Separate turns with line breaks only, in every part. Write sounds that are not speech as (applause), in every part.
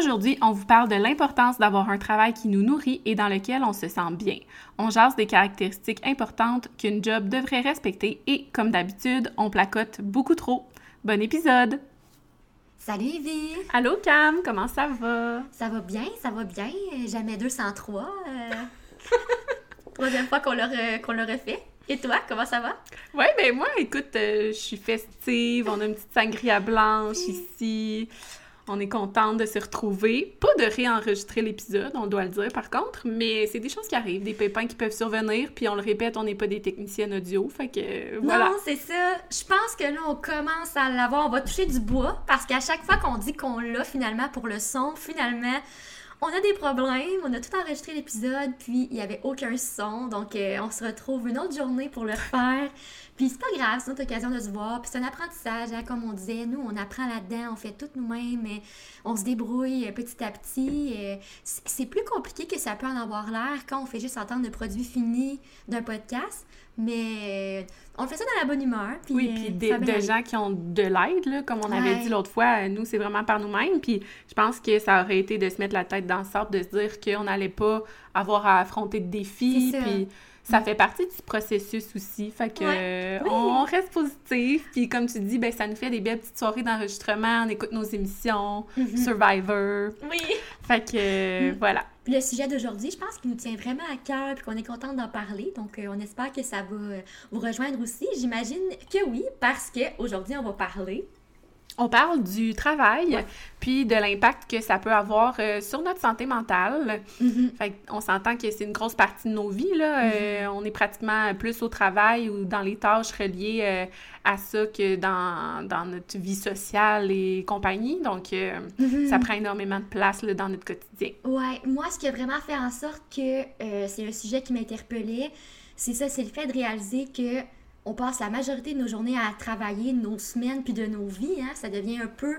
Aujourd'hui, on vous parle de l'importance d'avoir un travail qui nous nourrit et dans lequel on se sent bien. On jase des caractéristiques importantes qu'une job devrait respecter et, comme d'habitude, on placote beaucoup trop. Bon épisode!
Salut Evie!
Allô Cam, comment ça va?
Ça va bien, ça va bien. Jamais 203. Euh... (laughs) Troisième fois qu'on le, qu'on le refait. Et toi, comment ça va?
Oui, ben moi, écoute, euh, je suis festive, on a une petite sangria blanche ici. On est contente de se retrouver. Pas de réenregistrer l'épisode, on doit le dire par contre, mais c'est des choses qui arrivent, des pépins qui peuvent survenir, puis on le répète, on n'est pas des techniciennes audio, fait que voilà.
Non, c'est ça. Je pense que là, on commence à l'avoir. On va toucher du bois, parce qu'à chaque fois qu'on dit qu'on l'a finalement pour le son, finalement, on a des problèmes, on a tout enregistré l'épisode, puis il n'y avait aucun son, donc euh, on se retrouve une autre journée pour le faire. Puis c'est pas grave, c'est notre occasion de se voir, puis c'est un apprentissage, hein, comme on disait, nous on apprend là-dedans, on fait tout nous-mêmes, on se débrouille euh, petit à petit. Euh, c'est plus compliqué que ça peut en avoir l'air quand on fait juste entendre le produit fini d'un podcast. Mais on fait ça dans la bonne humeur.
Puis, oui, puis des, de gens qui ont de l'aide, comme on avait dit l'autre fois, nous, c'est vraiment par nous-mêmes. Puis je pense que ça aurait été de se mettre la tête dans le sable, de se dire qu'on n'allait pas avoir à affronter de défis. Puis ça fait partie du processus aussi. Fait que on reste positif. Puis comme tu dis, ben ça nous fait des belles petites soirées d'enregistrement. On écoute nos émissions, mm-hmm. Survivor.
Oui.
Fait que mm. voilà.
Le sujet d'aujourd'hui, je pense qu'il nous tient vraiment à cœur et qu'on est content d'en parler. Donc euh, on espère que ça va euh, vous rejoindre aussi. J'imagine que oui, parce qu'aujourd'hui, on va parler
on parle du travail, puis de l'impact que ça peut avoir euh, sur notre santé mentale. Mm-hmm. on s'entend que c'est une grosse partie de nos vies. Là. Mm-hmm. Euh, on est pratiquement plus au travail ou dans les tâches reliées euh, à ça que dans, notre vie sociale et compagnie. Donc, mm-hmm. ça prend énormément de place là, dans notre quotidien.
Ouais, moi, ce qui a vraiment fait en sorte que c'est un sujet qui m'interpellait, c'est ça, c'est le fait de réaliser que on passe la majorité de nos journées à travailler, nos semaines, puis de nos vies. Hein. Ça devient un peu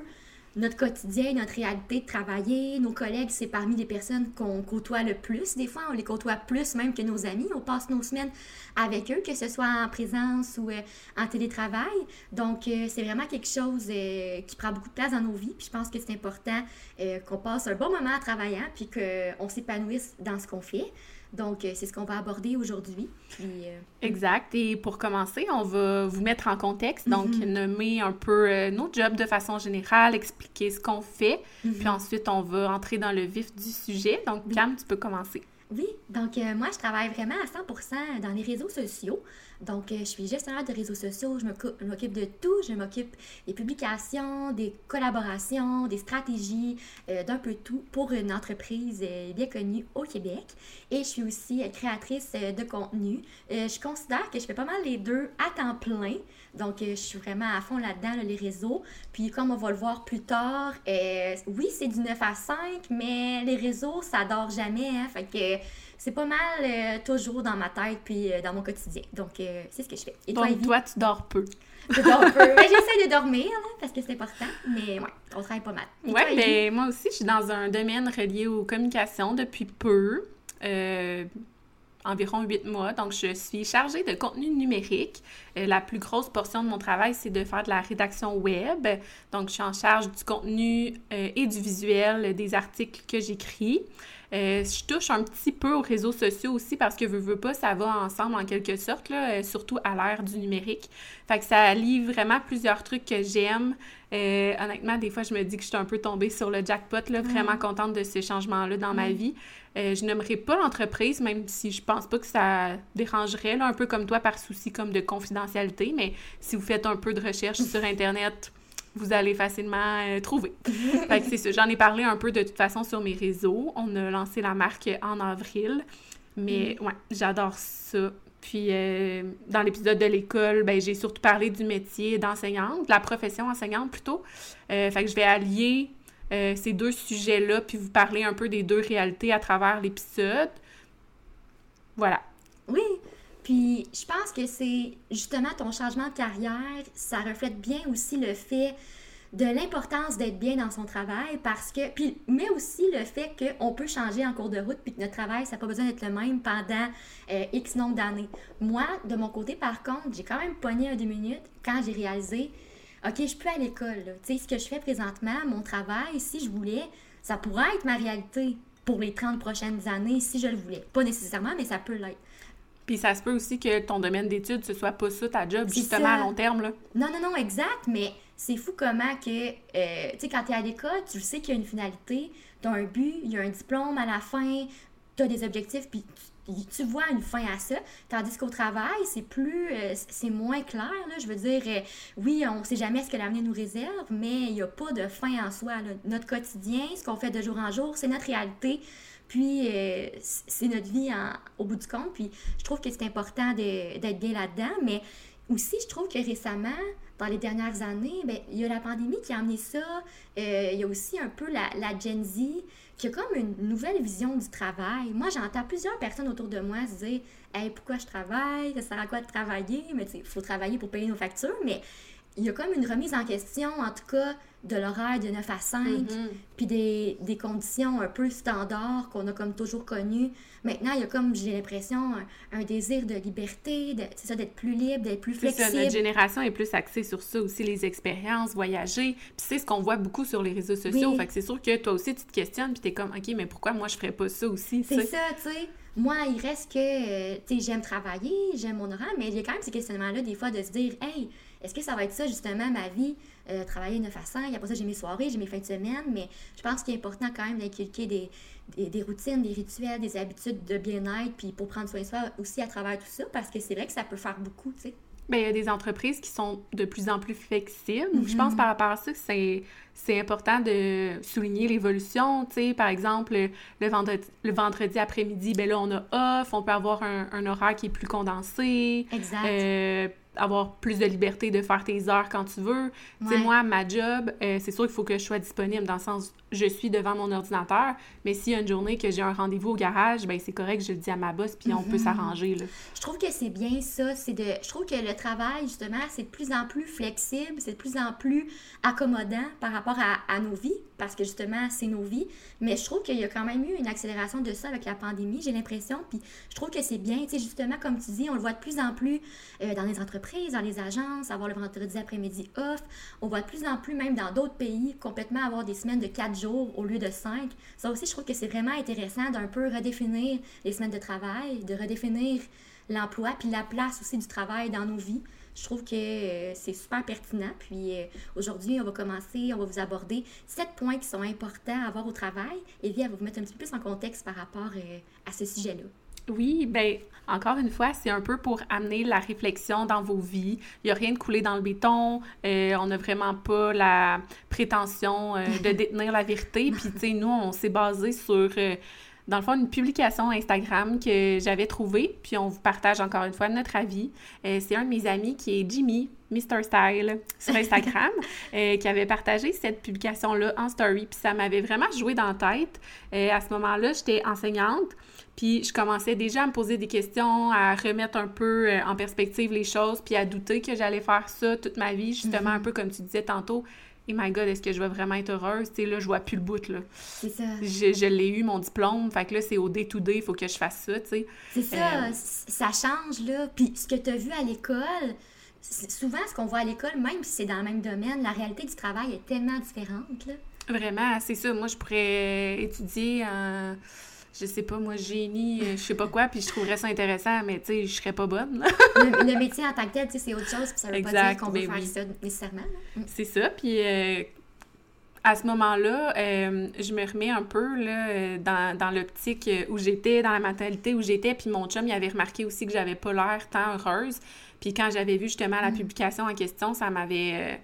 notre quotidien, notre réalité de travailler. Nos collègues, c'est parmi les personnes qu'on côtoie le plus. Des fois, on les côtoie plus même que nos amis. On passe nos semaines avec eux, que ce soit en présence ou euh, en télétravail. Donc, euh, c'est vraiment quelque chose euh, qui prend beaucoup de place dans nos vies. Puis je pense que c'est important qu'on passe un bon moment en travaillant, puis qu'on s'épanouisse dans ce qu'on fait. Donc, euh, c'est ce qu'on va aborder aujourd'hui.
Euh, exact. Et pour commencer, on va vous mettre en contexte, donc mhm. nommer un peu euh, nos jobs de façon générale, expliquer ce qu'on fait, mhm. puis ensuite, on va entrer dans le vif du sujet. Donc, Cam, tu peux commencer.
Oui, donc moi, je travaille vraiment à 100% dans les réseaux sociaux. Donc, euh, je suis gestionnaire de réseaux sociaux, je m'occupe de tout. Je m'occupe des publications, des collaborations, des stratégies, euh, d'un peu tout pour une entreprise euh, bien connue au Québec. Et je suis aussi créatrice de contenu. je considère que je fais pas mal les deux à temps plein. Donc, je suis vraiment à fond là-dedans, les réseaux. Puis, comme on va le voir plus tard, oui, c'est du 9 à 5, mais les réseaux, ça dort jamais. Hein, fait que c'est pas mal euh, toujours dans ma tête puis euh, dans mon quotidien. Donc, euh, c'est ce que je fais.
Et toi, Donc, toi, tu dors peu.
Je dors peu. (laughs) Ben, j'essaie de dormir parce que c'est important, mais ouais, on travaille pas mal.
Oui, mais ben, moi aussi, je suis dans un domaine relié aux communications depuis peu. environ huit mois. Donc, je suis chargée de contenu numérique. la plus grosse portion de mon travail, c'est de faire de la rédaction web. Donc, je suis en charge du contenu et du visuel des articles que j'écris. Euh, je touche un petit peu aux réseaux sociaux aussi parce que veux, veux pas, ça va ensemble en quelque sorte, là, euh, surtout à l'ère du numérique. Fait que ça allie vraiment plusieurs trucs que j'aime. Euh, honnêtement, des fois, je me dis que je suis un peu tombée sur le jackpot, là, vraiment contente de ces changements-là dans ma vie. je n'aimerais pas l'entreprise, même si je pense pas que ça dérangerait, là, un peu comme toi, par souci comme de confidentialité, mais si vous faites un peu de recherche sur Internet, vous allez facilement euh, trouver. (laughs) fait que c'est ça. J'en ai parlé un peu de toute façon sur mes réseaux. On a lancé la marque en avril. Mais mm. ouais, j'adore ça. Puis euh, dans l'épisode de l'école, ben, j'ai surtout parlé du métier d'enseignante, de la profession enseignante plutôt. Euh, fait que je vais allier ces deux sujets-là, puis vous parler un peu des deux réalités à travers l'épisode. Voilà.
Oui, puis je pense que c'est justement ton changement de carrière, ça reflète bien aussi le fait de l'importance d'être bien dans son travail parce que puis mais aussi le fait qu'on peut changer en cours de route puis que notre travail ça n'a pas besoin d'être le même pendant euh, X nombre d'années. Moi de mon côté par contre, j'ai quand même pogné un deux minutes quand j'ai réalisé OK, je peux à l'école. Tu sais ce que je fais présentement, mon travail, si je voulais ça pourrait être ma réalité pour les 30 prochaines années si je le voulais. Pas nécessairement, mais ça peut l'être.
Puis ça se peut aussi que ton domaine d'études, ce soit pas ça ta job, justement, à long terme, là.
Non, non, non, exact, mais c'est fou comment que, euh, tu sais, quand tu es à l'école, tu sais qu'il y a une finalité, tu as un but, il y a un diplôme à la fin, tu as des objectifs, puis tu, vois une fin à ça. Tandis qu'au travail, c'est plus, euh, c'est moins clair, là. Je veux dire, euh, oui, on sait jamais ce que l'avenir nous réserve, mais il n'y a pas de fin en soi. Notre quotidien, ce qu'on fait de jour en jour, c'est notre réalité. Puis, c'est notre vie au bout du compte. Puis, je trouve que c'est important d'être bien là-dedans. Mais aussi, je trouve que récemment, dans les dernières années, bien, il y a la pandémie qui a amené ça. Euh, il y a aussi un peu la, la, Gen Z qui a comme une nouvelle vision du travail. Moi, j'entends plusieurs personnes autour de moi se dire Hey, pourquoi je travaille? Ça sert à quoi de travailler Mais il faut travailler pour payer nos factures. Mais il y a comme une remise en question, en tout cas, de l'horaire de 9 à 5, mm-hmm. puis des, des, conditions un peu standards qu'on a comme toujours connues. Maintenant, il y a comme, j'ai l'impression, un, désir de liberté, c'est ça, d'être plus libre, d'être plus flexible. Ça,
notre génération est plus axée sur ça aussi, les expériences, voyager. Puis c'est ce qu'on voit beaucoup sur les réseaux sociaux. Fait que c'est sûr que toi aussi, tu te questionnes, puis t'es comme, OK, mais pourquoi moi, je ferais pas ça aussi?
C'est ça, tu sais. Moi, il reste que, euh, tu sais, j'aime travailler, j'aime mon horaire, mais il y a quand même ces questionnements-là, des fois, de se dire, hey, est-ce que ça va être ça, justement, ma vie? Euh, travailler 9 à 5, après ça, j'ai mes soirées, j'ai mes fins de semaine, mais je pense qu'il est important quand même d'inculquer des, des, routines, des rituels, des habitudes de bien-être, puis pour prendre soin de soi aussi à travers tout ça, parce que c'est vrai que ça peut faire beaucoup, tu sais.
Bien, il y a des entreprises qui sont de plus en plus flexibles. Je pense mhm. par rapport à ça que c'est, c'est important de souligner l'évolution. Par exemple, le vendredi, le vendredi après-midi, ben là, on a off, on peut avoir un, un horaire qui est plus condensé.
Exact.
Euh, avoir plus de liberté de faire tes heures quand tu veux. Tu sais, moi, ma job, euh, c'est sûr qu'il faut que je sois disponible dans le sens je suis devant mon ordinateur, mais s'il y a une journée que j'ai un rendez-vous au garage, ben c'est correct, je le dis à ma boss, puis on peut mhm. s'arranger.
Je trouve que c'est bien ça. C'est de, je trouve que le travail, justement, c'est de plus en plus flexible, c'est de plus en plus accommodant par rapport à, à nos vies, parce que justement, c'est nos vies. Mais je trouve qu'il y a quand même eu une accélération de ça avec la pandémie, j'ai l'impression. Puis je trouve que c'est bien, tu sais, justement, comme tu dis, on le voit de plus en plus euh, dans les entreprises, dans les agences, avoir le vendredi après-midi off. On voit de plus en plus, même dans d'autres pays, complètement avoir des semaines de au lieu de 5. Ça aussi, je trouve que c'est vraiment intéressant d'un peu redéfinir les semaines de travail, de redéfinir l'emploi, puis la place aussi du travail dans nos vies. Je trouve que euh, c'est super pertinent. Puis euh, aujourd'hui, on va commencer, on va vous aborder sept points qui sont importants à avoir au travail. Et elle va vous mettre un petit peu plus en contexte par rapport euh, à ce sujet-là.
Oui, ben encore une fois, c'est un peu pour amener la réflexion dans vos vies. Il n'y a rien de coulé dans le béton. Euh, on n'a vraiment pas la prétention euh, de (laughs) détenir la vérité. Puis, tu sais, nous, on s'est basé sur, euh, dans le fond, une publication Instagram que j'avais trouvée. Puis, on vous partage encore une fois notre avis. c'est un de mes amis qui est Jimmy, Mr. Style, sur Instagram, (laughs) qui avait partagé cette publication-là en story. Puis, ça m'avait vraiment joué dans la tête. à ce moment-là, j'étais enseignante. Puis je commençais déjà à me poser des questions, à remettre un peu euh, en perspective les choses, puis à douter que j'allais faire ça toute ma vie, justement, un mhm. peu comme tu disais tantôt. Et my God, est-ce que je vais vraiment être heureuse? Tu sais, là, je vois plus le bout, là.
C'est ça.
Je, l'ai eu, mon diplôme. Fait que là, c'est au day-to-day, il faut que je fasse ça, tu sais.
C'est ça. Euh, ça change, là. Puis ce que tu as vu à l'école, souvent, ce qu'on voit à l'école, même si c'est dans le même domaine, la réalité du travail est tellement différente, là.
Vraiment, c'est ça. Moi, je pourrais étudier en je sais pas, moi, génie, euh, je sais pas quoi, puis je trouverais ça intéressant, mais tu sais, je serais pas bonne. (laughs)
le, métier en tant que tel, tu sais, c'est autre chose, puis ça veut pas dire qu'on veut faire ça nécessairement.
Mm. C'est ça, puis euh, à ce moment-là, euh, je me remets un peu là, dans, dans l'optique où j'étais, dans la mentalité où j'étais, puis mon chum, il avait remarqué aussi que j'avais pas l'air tant heureuse. Puis quand j'avais vu justement la mm. publication en question, ça m'avait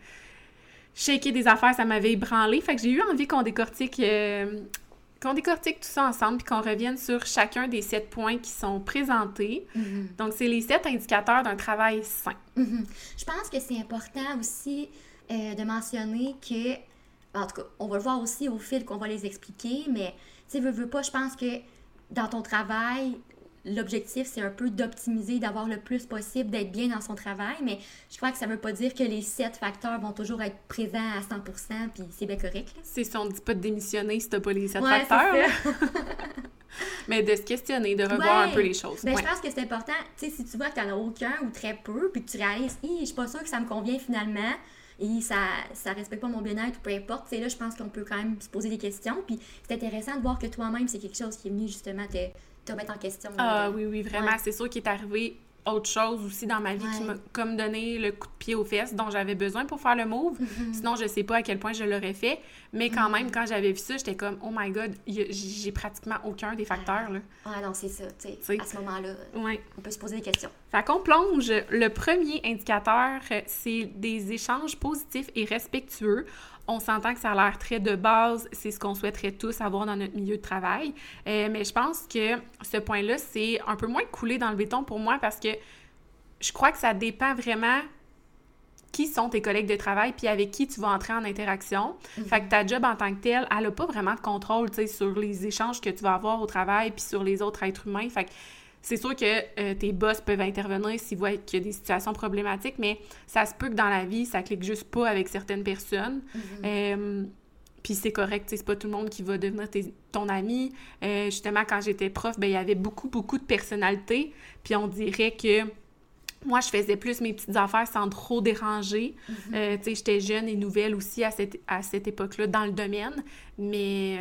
shaké des affaires, ça m'avait ébranlé. Fait que j'ai eu envie qu'on décortique qu'on décortique tout ça ensemble puis qu'on revienne sur chacun des sept points qui sont présentés. Mhm. Donc, c'est les sept indicateurs d'un travail sain.
Mhm. Je pense que c'est important aussi euh, de mentionner que, en tout cas, on va le voir aussi au fil qu'on va les expliquer, mais tu sais, veux, veux pas, je pense que dans ton travail, l'objectif, c'est un peu d'optimiser, d'avoir le plus possible, d'être bien dans son travail, mais je crois que ça ne veut pas dire que les sept facteurs vont toujours être présents à 100% puis c'est bien correct.
C'est si on ne dit pas de démissionner si tu pas les sept facteurs. (laughs) mais de se questionner, de revoir un peu les choses.
Ben, Je pense que c'est important, tu sais, si tu vois que tu n'en as aucun ou très peu, puis que tu réalises, je suis pas sûre que ça me convient finalement, et ça ça respecte pas mon bien-être ou peu importe. C'est là, je pense qu'on peut quand même se poser des questions. Puis c'est intéressant de voir que toi-même, c'est quelque chose qui est venu justement te, te remettre en question.
Ah oui, oui, vraiment. C'est sûr qu'il est arrivé autre chose aussi dans ma vie qui m'a comme donné le coup de pied aux fesses dont j'avais besoin pour faire le move. Mm-hmm. (laughs) Sinon, je sais pas à quel point je l'aurais fait. Mais quand même, mm-hmm. quand j'avais vu ça, j'étais comme, oh my god, j'ai pratiquement aucun des facteurs. Là.
Ah non, c'est ça. tu sais, à ce moment-là, on peut se poser des questions.
Fait qu'on plonge. Le premier indicateur, c'est des échanges positifs et respectueux on s'entend que ça a l'air très de base, c'est ce qu'on souhaiterait tous avoir dans notre milieu de travail. Euh, mais je pense que ce point-là, c'est un peu moins coulé dans le béton pour moi parce que je crois que ça dépend vraiment qui sont tes collègues de travail puis avec qui tu vas entrer en interaction. Mhm. Fait que ta job en tant que telle, elle n'a pas vraiment de contrôle, sur les échanges que tu vas avoir au travail puis sur les autres êtres humains. Fait que c'est sûr que euh, tes boss peuvent intervenir s'ils voient qu'il y a des situations problématiques, mais ça se peut que dans la vie, ça clique juste pas avec certaines personnes. Mm-hmm. Euh, puis c'est correct, c'est pas tout le monde qui va devenir ton ami. Euh, justement, quand j'étais prof, ben, il y avait beaucoup, beaucoup de personnalités. Puis on dirait que moi, je faisais plus mes petites affaires sans trop déranger. Mm-hmm. tu sais, j'étais jeune et nouvelle aussi à cette, à cette époque-là dans le domaine. Mais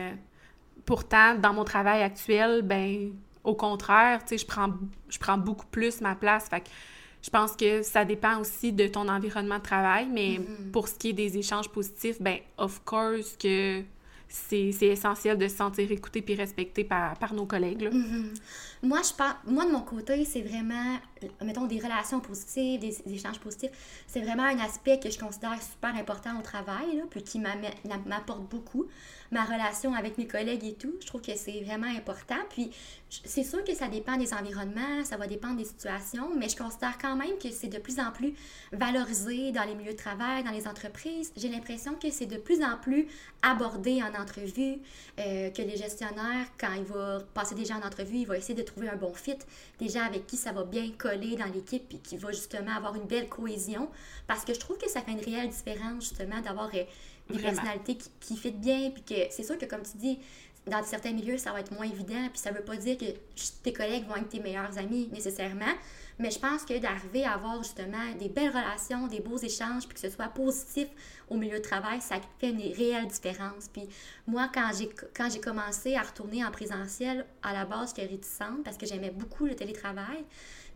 pourtant, dans mon travail actuel, ben au contraire, tu sais, je prends, je prends beaucoup plus ma place. Fait que je pense que ça dépend aussi de ton environnement de travail, mais mm-hmm. pour ce qui est des échanges positifs, ben of course que c'est essentiel de se sentir écouté puis respecté par, par nos collègues. Là.
Mm-hmm. Moi, je pense, moi, de mon côté, c'est vraiment, mettons, des relations positives, des, échanges positifs. C'est vraiment un aspect que je considère super important au travail, là, puis qui m'apporte beaucoup. Ma relation avec mes collègues et tout, je trouve que c'est vraiment important. Puis, c'est sûr que ça dépend des environnements, ça va dépendre des situations, mais je considère quand même que c'est de plus en plus valorisé dans les milieux de travail, dans les entreprises. J'ai l'impression que c'est de plus en plus abordé en entrevue, euh, que les gestionnaires, quand ils vont passer des gens en entrevue, ils vont essayer de trouver un bon fit, des gens avec qui ça va bien coller dans l'équipe et qui va justement avoir une belle cohésion. Parce que je trouve que ça fait une réelle différence justement d'avoir euh, des personnalités qui, qui fit bien. Puis que c'est sûr que comme tu dis, dans certains milieux, ça va être moins évident. Puis ça veut pas dire que tes collègues vont être tes meilleurs amis nécessairement. Mais je pense que d'arriver à avoir justement des belles relations, des beaux échanges, puis que ce soit positif au milieu de travail, ça fait une réelle différence. Puis moi, quand j'ai, quand j'ai commencé à retourner en présentiel, à la base, j'étais réticente parce que j'aimais beaucoup le télétravail.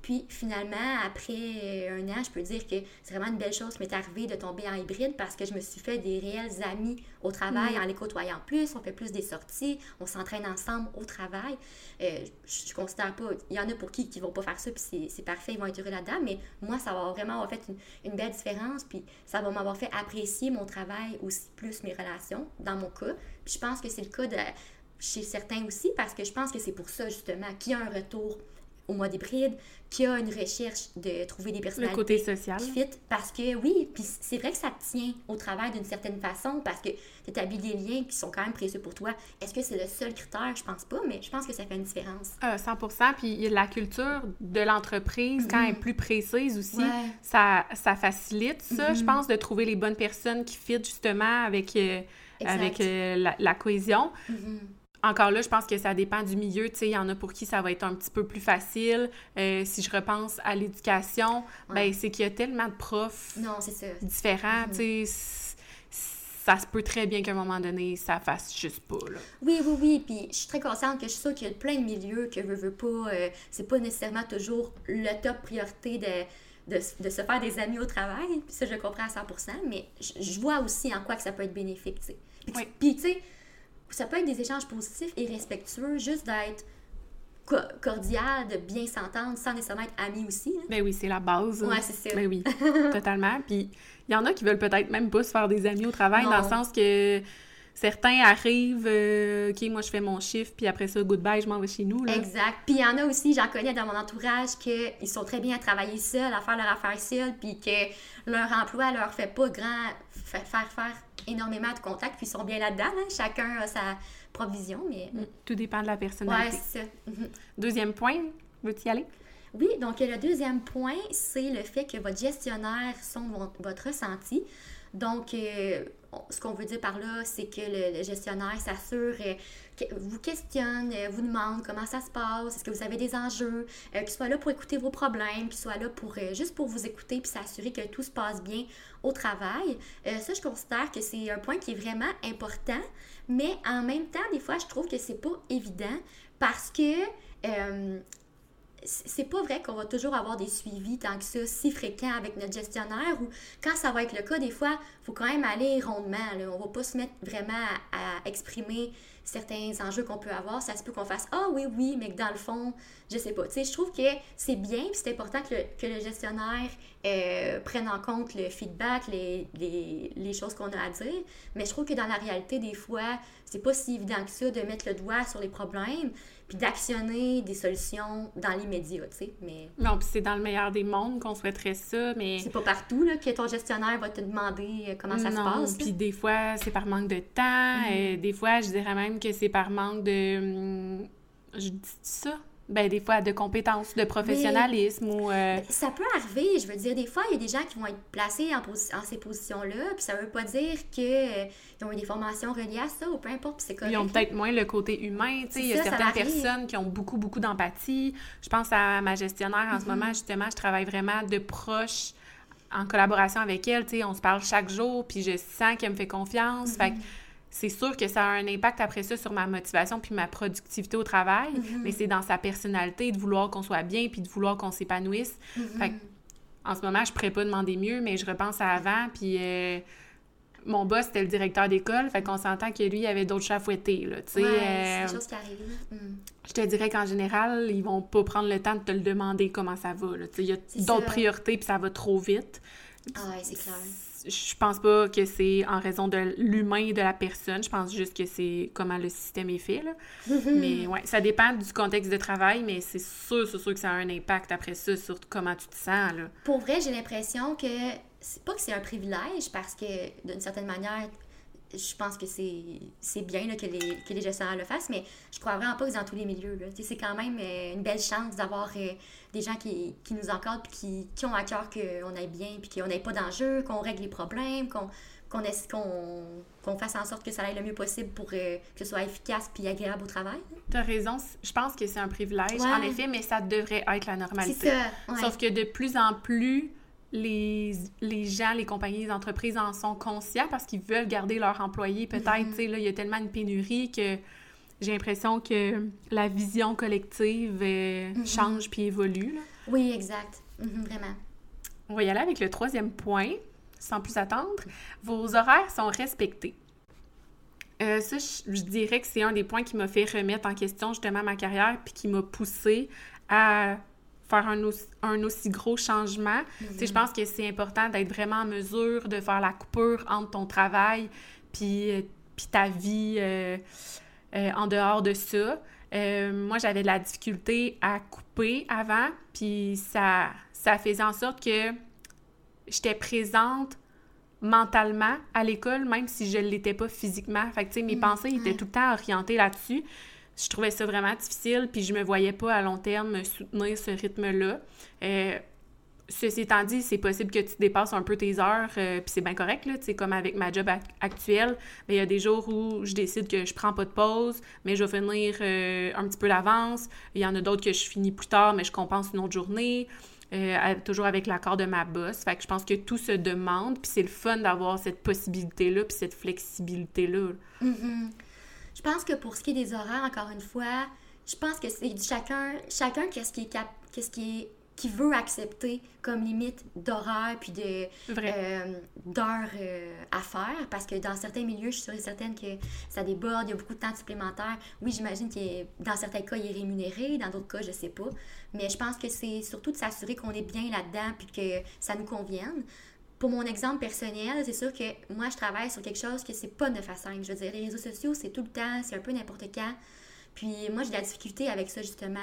Puis finalement, après un an, je peux dire que c'est vraiment une belle chose qui m'est arrivée de tomber en hybride parce que je me suis fait des réels amis au travail mm. en les côtoyant plus. On fait plus des sorties, on s'entraîne ensemble au travail. Euh, je, considère pas, il y en a pour qui qui vont pas faire ça, puis c'est parfait, ils vont être heureux là-dedans, mais moi, ça va vraiment avoir fait une, belle différence, puis ça va m'avoir fait apprécier mon travail aussi plus mes relations, dans mon cas. Puis je pense que c'est le cas de, chez certains aussi, parce que je pense que c'est pour ça, justement, qu'il y a un retour au mode hybride, qui a une recherche de trouver des personnalités
le côté social.
qui fit. Parce que oui, puis c'est vrai que ça te tient au travail d'une certaine façon parce que tu établis des liens qui sont quand même précieux pour toi. Est-ce que c'est le seul critère? Je pense pas, mais je pense que ça fait une différence.
100 euh, Puis la culture de l'entreprise, quand elle est mhm. plus précise aussi, ça, ça facilite ça, je mhm. pense, de trouver les bonnes personnes qui fit justement avec, euh, avec euh, la, cohésion. Mhm encore là, je pense que ça dépend du milieu. Tu sais, il y en a pour qui ça va être un petit peu plus facile. Euh, si je repense à l'éducation, ben c'est qu'il y a tellement de profs différents. Mm-hmm. Tu sais, ça se peut très bien qu'à un moment donné, ça fasse juste pas. Là.
Oui, oui, oui. Puis je suis très consciente que je suis sûre qu'il y a plein de milieux que je veux pas. Euh, c'est pas nécessairement toujours le top priorité de, de, se faire des amis au travail. Puis ça, je comprends à 100 mais je, vois aussi en quoi que ça peut être bénéfique. sais. Puis, tu sais, ça peut être des échanges positifs et respectueux, juste d'être cordial, de bien s'entendre, sans nécessairement être amis aussi.
mais Ben oui, c'est la base.
Ouais, c'est ça.
Ben oui, (laughs) totalement. Puis il y en a qui veulent peut-être même pas se faire des amis au travail, dans le sens que certains arrivent, euh, OK, moi je fais mon chiffre, puis après ça, goodbye, je m'en vais chez nous. Là.
Exact. Puis il y en a aussi, j'en connais dans mon entourage, qu'ils sont très bien à travailler seuls, à faire leur affaire seuls, puis que leur emploi leur fait pas grand, faire faire énormément de contacts, puis ils sont bien là-dedans. Hein. Chacun a sa provision, mais...
Mm. Tout dépend de la personnalité.
Ouais, c'est ça. Mhm.
Deuxième point, veux-tu y aller?
Oui, donc le deuxième point, c'est le fait que votre gestionnaire sonde votre ressenti. Donc, euh, ce qu'on veut dire par là, c'est que le, gestionnaire s'assure, euh, vous questionne, euh, vous demande comment ça se passe, est-ce que vous avez des enjeux, qu'il soit là pour écouter vos problèmes, qu'il soit là pour juste pour vous écouter puis s'assurer que tout se passe bien au travail. ça, je considère que c'est un point qui est vraiment important, mais en même temps, des fois, je trouve que c'est pas évident parce que c'est pas vrai qu'on va toujours avoir des suivis tant que ça si fréquents avec notre gestionnaire ou quand ça va être le cas, des fois, il faut quand même aller rondement. Là. On va pas se mettre vraiment à, exprimer certains enjeux qu'on peut avoir. Ça se peut qu'on fasse Ah oui, oui, mais que dans le fond, je sais pas. Je trouve que c'est bien puis c'est important que le, que le gestionnaire euh, prenne en compte le feedback, les, les, les choses qu'on a à dire. Mais je trouve que dans la réalité, des fois, c'est pas si évident que ça de mettre le doigt sur les problèmes puis d'actionner des solutions dans l'immédiat, tu sais, mais...
Non, puis c'est dans le meilleur des mondes qu'on souhaiterait ça, mais...
C'est pas partout, là, que ton gestionnaire va te demander euh, comment ça se passe.
puis des fois, c'est par manque de temps, et mm. des fois, je dirais même que c'est par manque de... Hum, je dis ça? Ben, des fois, de compétences, de professionnalisme ou... Euh, ben,
ça peut arriver, je veux dire, des fois, il y a des gens qui vont être placés en, ces positions-là, puis ça veut pas dire qu'ils euh, ont eu des formations reliées à ça, ou peu importe, c'est correct.
Ils ont peut-être moins le côté humain, tu sais, il y a certaines personnes qui ont beaucoup, beaucoup d'empathie. Je pense à ma gestionnaire en ce mm-hmm. moment, justement, je travaille vraiment de proche en collaboration avec elle, tu sais, on se parle chaque jour, puis je sens qu'elle me fait confiance, fait mm-hmm c'est sûr que ça a un impact après ça sur ma motivation puis ma productivité au travail, mm-hmm. mais c'est dans sa personnalité de vouloir qu'on soit bien puis de vouloir qu'on s'épanouisse. Mm-hmm. en ce moment, je pourrais pas demander mieux, mais je repense à avant, puis euh, mon boss, c'était le directeur d'école, fait qu'on s'entend que lui, il avait d'autres chats fouettés, là, tu sais.
Euh, qui arrive. Mm.
Je te dirais qu'en général, ils vont pas prendre le temps de te le demander comment ça va, là, il y a d'autres priorités, puis ça va trop vite.
Ah ouais, c'est clair
je pense pas que c'est en raison de l'humain et de la personne. Je pense juste que c'est comment le système est fait. Là. (laughs) mais ouais, ça dépend du contexte de travail, mais c'est sûr, c'est sûr que ça a un impact après ça sur comment tu te sens. Là.
Pour vrai, j'ai l'impression que c'est pas que c'est un privilège parce que d'une certaine manière, je pense que c'est bien que, les, que les gestionnaires le fassent, mais je crois vraiment pas que dans tous les milieux. C'est quand même euh, une belle chance d'avoir euh, des gens qui, qui nous encadrent et qui, qui, ont à cœur qu'on aille bien, puis qu'on n'ait pas d'enjeux, qu'on règle les problèmes, qu'on qu'on fasse en sorte que ça aille le mieux possible pour euh, que ce soit efficace puis agréable au travail.
Tu as raison, je pense que c'est un privilège, en effet, mais ça devrait être la normalité.
Ça,
Sauf que de plus en plus, les, les gens, les compagnies, les entreprises en sont conscients parce qu'ils veulent garder leurs employés. Peut-être, mm-hmm. tu sais, là, il y a tellement une pénurie que j'ai l'impression que la vision collective euh, mm-hmm. change puis évolue.
Oui, exact. Mm-hmm, vraiment.
On va y aller avec le troisième point, sans plus attendre. Vos horaires sont respectés. Euh, ça, je, je, dirais que c'est un des points qui m'a fait remettre en question justement ma carrière puis qui m'a poussé à faire un aussi, un aussi gros changement. Je mhm. pense que c'est important d'être vraiment en mesure de faire la coupure entre ton travail puis, euh, puis ta vie euh, euh, en dehors de ça. moi, j'avais de la difficulté à couper avant, puis ça, ça faisait en sorte que j'étais présente mentalement à l'école, même si je ne l'étais pas physiquement. Fait que, mes mhm. pensées étaient tout le temps orientées là-dessus je trouvais ça vraiment difficile, puis je me voyais pas à long terme soutenir ce rythme-là. Euh, ceci étant dit, c'est possible que tu dépasses un peu tes heures, euh, puis c'est bien correct, là, tu comme avec ma job actuelle, mais il y a des jours où je décide que je prends pas de pause, mais je vais finir euh, un petit peu d'avance. Il y en a d'autres que je finis plus tard, mais je compense une autre journée. toujours avec l'accord de ma boss. Fait que je pense que tout se demande, puis c'est le fun d'avoir cette possibilité-là, puis cette flexibilité-là.
Mm-hmm. Je pense que pour ce qui est des horaires, encore une fois, je pense que c'est chacun, chacun qu'est-ce qui est qu'est-ce qui est qui veut accepter comme limite d'horaire puis de euh, d'heures euh, à faire parce que dans certains milieux, je suis certaine que ça déborde, il y a beaucoup de temps supplémentaire. Oui, j'imagine que dans certains cas, il est rémunéré, dans d'autres cas, je sais pas. Mais je pense que c'est surtout de s'assurer qu'on est bien là-dedans puis que ça nous convienne pour mon exemple personnel, c'est sûr que moi, je travaille sur quelque chose que c'est pas 9 à 5. Je veux dire, les réseaux sociaux, c'est tout le temps, c'est un peu n'importe quand. Puis moi, j'ai de la difficulté avec ça, justement,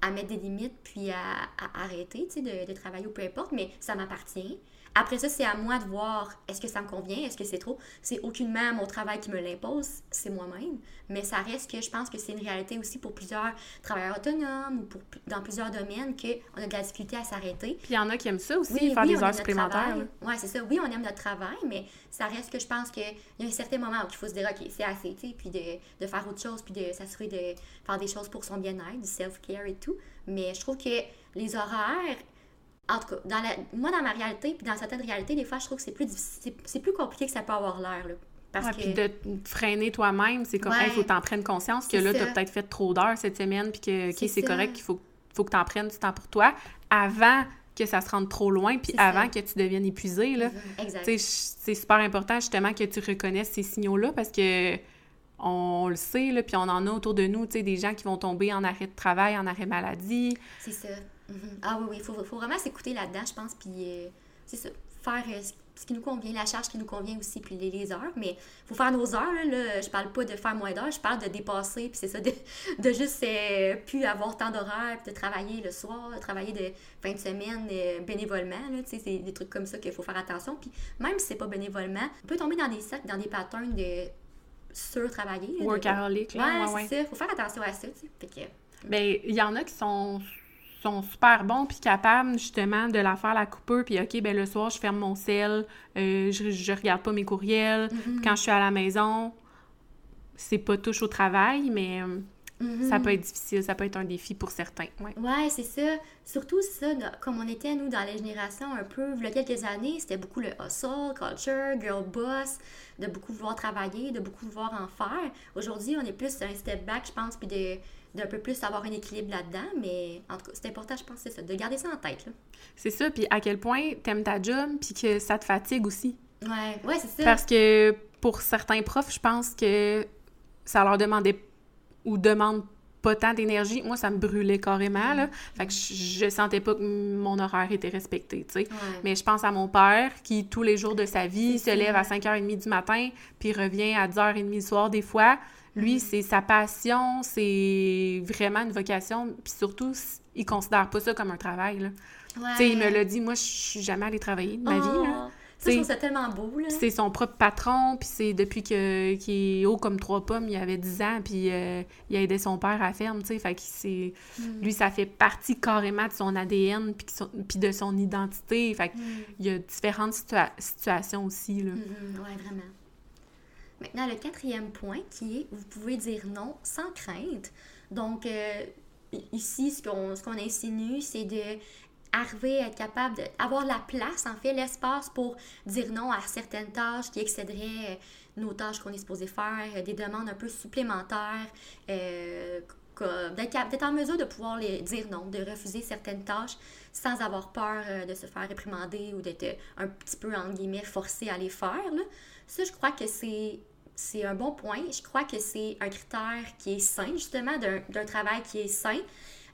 à mettre des limites puis à, à arrêter, tu sais, de travailler ou peu importe, mais ça m'appartient. Après ça, c'est à moi de voir est-ce que ça me convient, est-ce que c'est trop? C'est aucunement mon travail qui me l'impose, c'est moi-même. Mais ça reste que je pense que c'est une réalité aussi pour plusieurs travailleurs autonomes ou pour, dans plusieurs domaines qu'on a de la difficulté à s'arrêter.
Puis il y en a qui aiment ça aussi, faire des heures supplémentaires.
Oui, c'est ça. Oui, on aime notre travail, mais ça reste que je pense qu'il y a un certain moment où il faut se dire, OK, c'est assez, tu sais, puis de, de, faire autre chose, puis de s'assurer de faire des choses pour son bien-être, du self-care et tout. Mais je trouve que les horaires, en tout cas, dans la, moi, dans ma réalité, puis dans certaines réalités, des fois, je trouve que c'est plus c'est plus compliqué que ça peut avoir l'air.
Parce que... Puis de freiner toi-même, c'est comme, il faut que t'en prennes conscience que là, t'as peut-être fait trop d'heures cette semaine, puis que, OK, c'est correct, qu'il faut, faut que t'en prennes du temps pour toi, avant que ça se rende trop loin, puis avant que tu deviennes épuisé, là.
Exact.
C'est super important, justement, que tu reconnaisses ces signaux-là, parce que on le sait, là, puis on en a autour de nous, tu sais, des gens qui vont tomber en arrêt de travail, en arrêt maladie.
C'est ça. Mhm. Ah oui, oui, il faut, faut, vraiment s'écouter là-dedans, je pense, puis euh, c'est ça, faire euh, ce qui nous convient, la charge qui nous convient aussi, puis les, les heures, mais il faut faire nos heures, là, je parle pas de faire moins d'heures, je parle de dépasser, puis c'est ça, de, (laughs) de juste euh, plus avoir tant d'horaires, puis de travailler le soir, travailler de fin de semaine bénévolement, tu sais, c'est des trucs comme ça qu'il faut faire attention, puis même si c'est pas bénévolement, on peut tomber dans des dans des patterns de sur-travailler.
Workaholic, là,
ouais, ouais, c'est ça, faut faire attention à ça, tu sais, fait
ben, il y en a qui sont sont super bons puis capables justement de la faire la coupeur puis OK ben le soir je ferme mon sel, euh, je, je regarde pas mes courriels, mm-hmm. quand je suis à la maison c'est pas touche au travail mais euh, mm-hmm. ça peut être difficile, ça peut être un défi pour certains. Ouais,
ouais c'est ça. Surtout ça, comme on était, nous, dans les générations un peu, il y a quelques années, c'était beaucoup le hustle, culture, girl boss, de beaucoup vouloir travailler, de beaucoup vouloir en faire. Aujourd'hui, on est plus un step back, je pense, puis de d'un peu plus avoir un équilibre là-dedans, mais en tout cas, c'est important, je pense, c'est ça, de garder ça en tête.
C'est ça, puis à quel point t'aimes ta job, puis que ça te fatigue aussi.
Ouais, ouais, c'est ça.
Parce que pour certains profs, je pense que ça leur demandait ou demande pas tant d'énergie. Moi, ça me brûlait carrément, là. Mm. Fait que je, sentais pas que mon horaire était respecté, tu sais. Mais je pense à mon père qui, tous les jours de sa vie, se lève à 5h30 du matin, puis revient à 10h30 du soir des fois. Lui, c'est sa passion, c'est vraiment une vocation, puis surtout, il considère pas ça comme un travail, là. Il me l'a dit, moi, je suis jamais allée travailler de ma vie, là.
Oh, ça, je trouve ça tellement beau.
C'est son propre patron, puis c'est depuis que, qu'il est haut comme trois pommes, il avait 10 ans, puis euh, il a aidé son père à la ferme, tu sais, fait que c'est... Hmm. Lui, ça fait partie carrément de son ADN, puis, de son identité, fait qu'il hmm. y a différentes situations aussi, là.
Hmm, ouais, vraiment. Maintenant, le quatrième point qui est, vous pouvez dire non sans crainte. Donc, euh, ici, ce qu'on qu'on insinue, c'est de arriver à être capable d'avoir la place, en fait, l'espace pour dire non à certaines tâches qui excéderaient euh, nos tâches qu'on est supposé faire, euh, des demandes un peu supplémentaires, d'être en mesure de pouvoir les dire non, de refuser certaines tâches sans avoir peur de se faire réprimander ou d'être un petit peu, en guillemets, forcé à les faire. Là. Ça, je crois que c'est c'est un bon point. Je crois que c'est un critère qui est sain, justement, d'un travail qui est sain.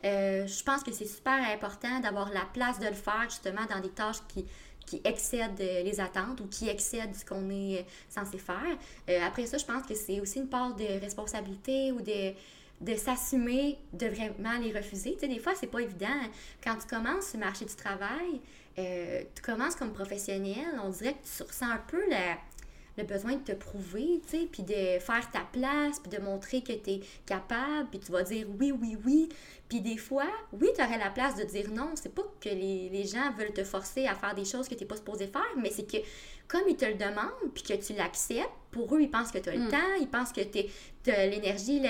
Euh, je pense que c'est super important d'avoir la place de le faire, justement, dans des tâches qui, qui excèdent euh, les attentes ou qui excèdent ce qu'on est censé faire. Euh, après ça, je pense que c'est aussi une part de responsabilité ou de, de s'assumer de vraiment les refuser. Tu sais, des fois, c'est pas évident. Quand tu commences le marché du travail, tu commences comme professionnel, on dirait que tu ressens un peu la le besoin de te prouver, tu sais, puis de faire ta place, puis de montrer que tu es capable, puis tu vas dire oui, oui, oui. Puis des fois, oui, tu aurais la place de dire non. C'est pas que les, gens veulent te forcer à faire des choses que tu n'es pas supposé faire, mais c'est que comme ils te le demandent, puis que tu l'acceptes, pour eux, ils pensent que tu as le mm. temps, ils pensent que tu as l'énergie,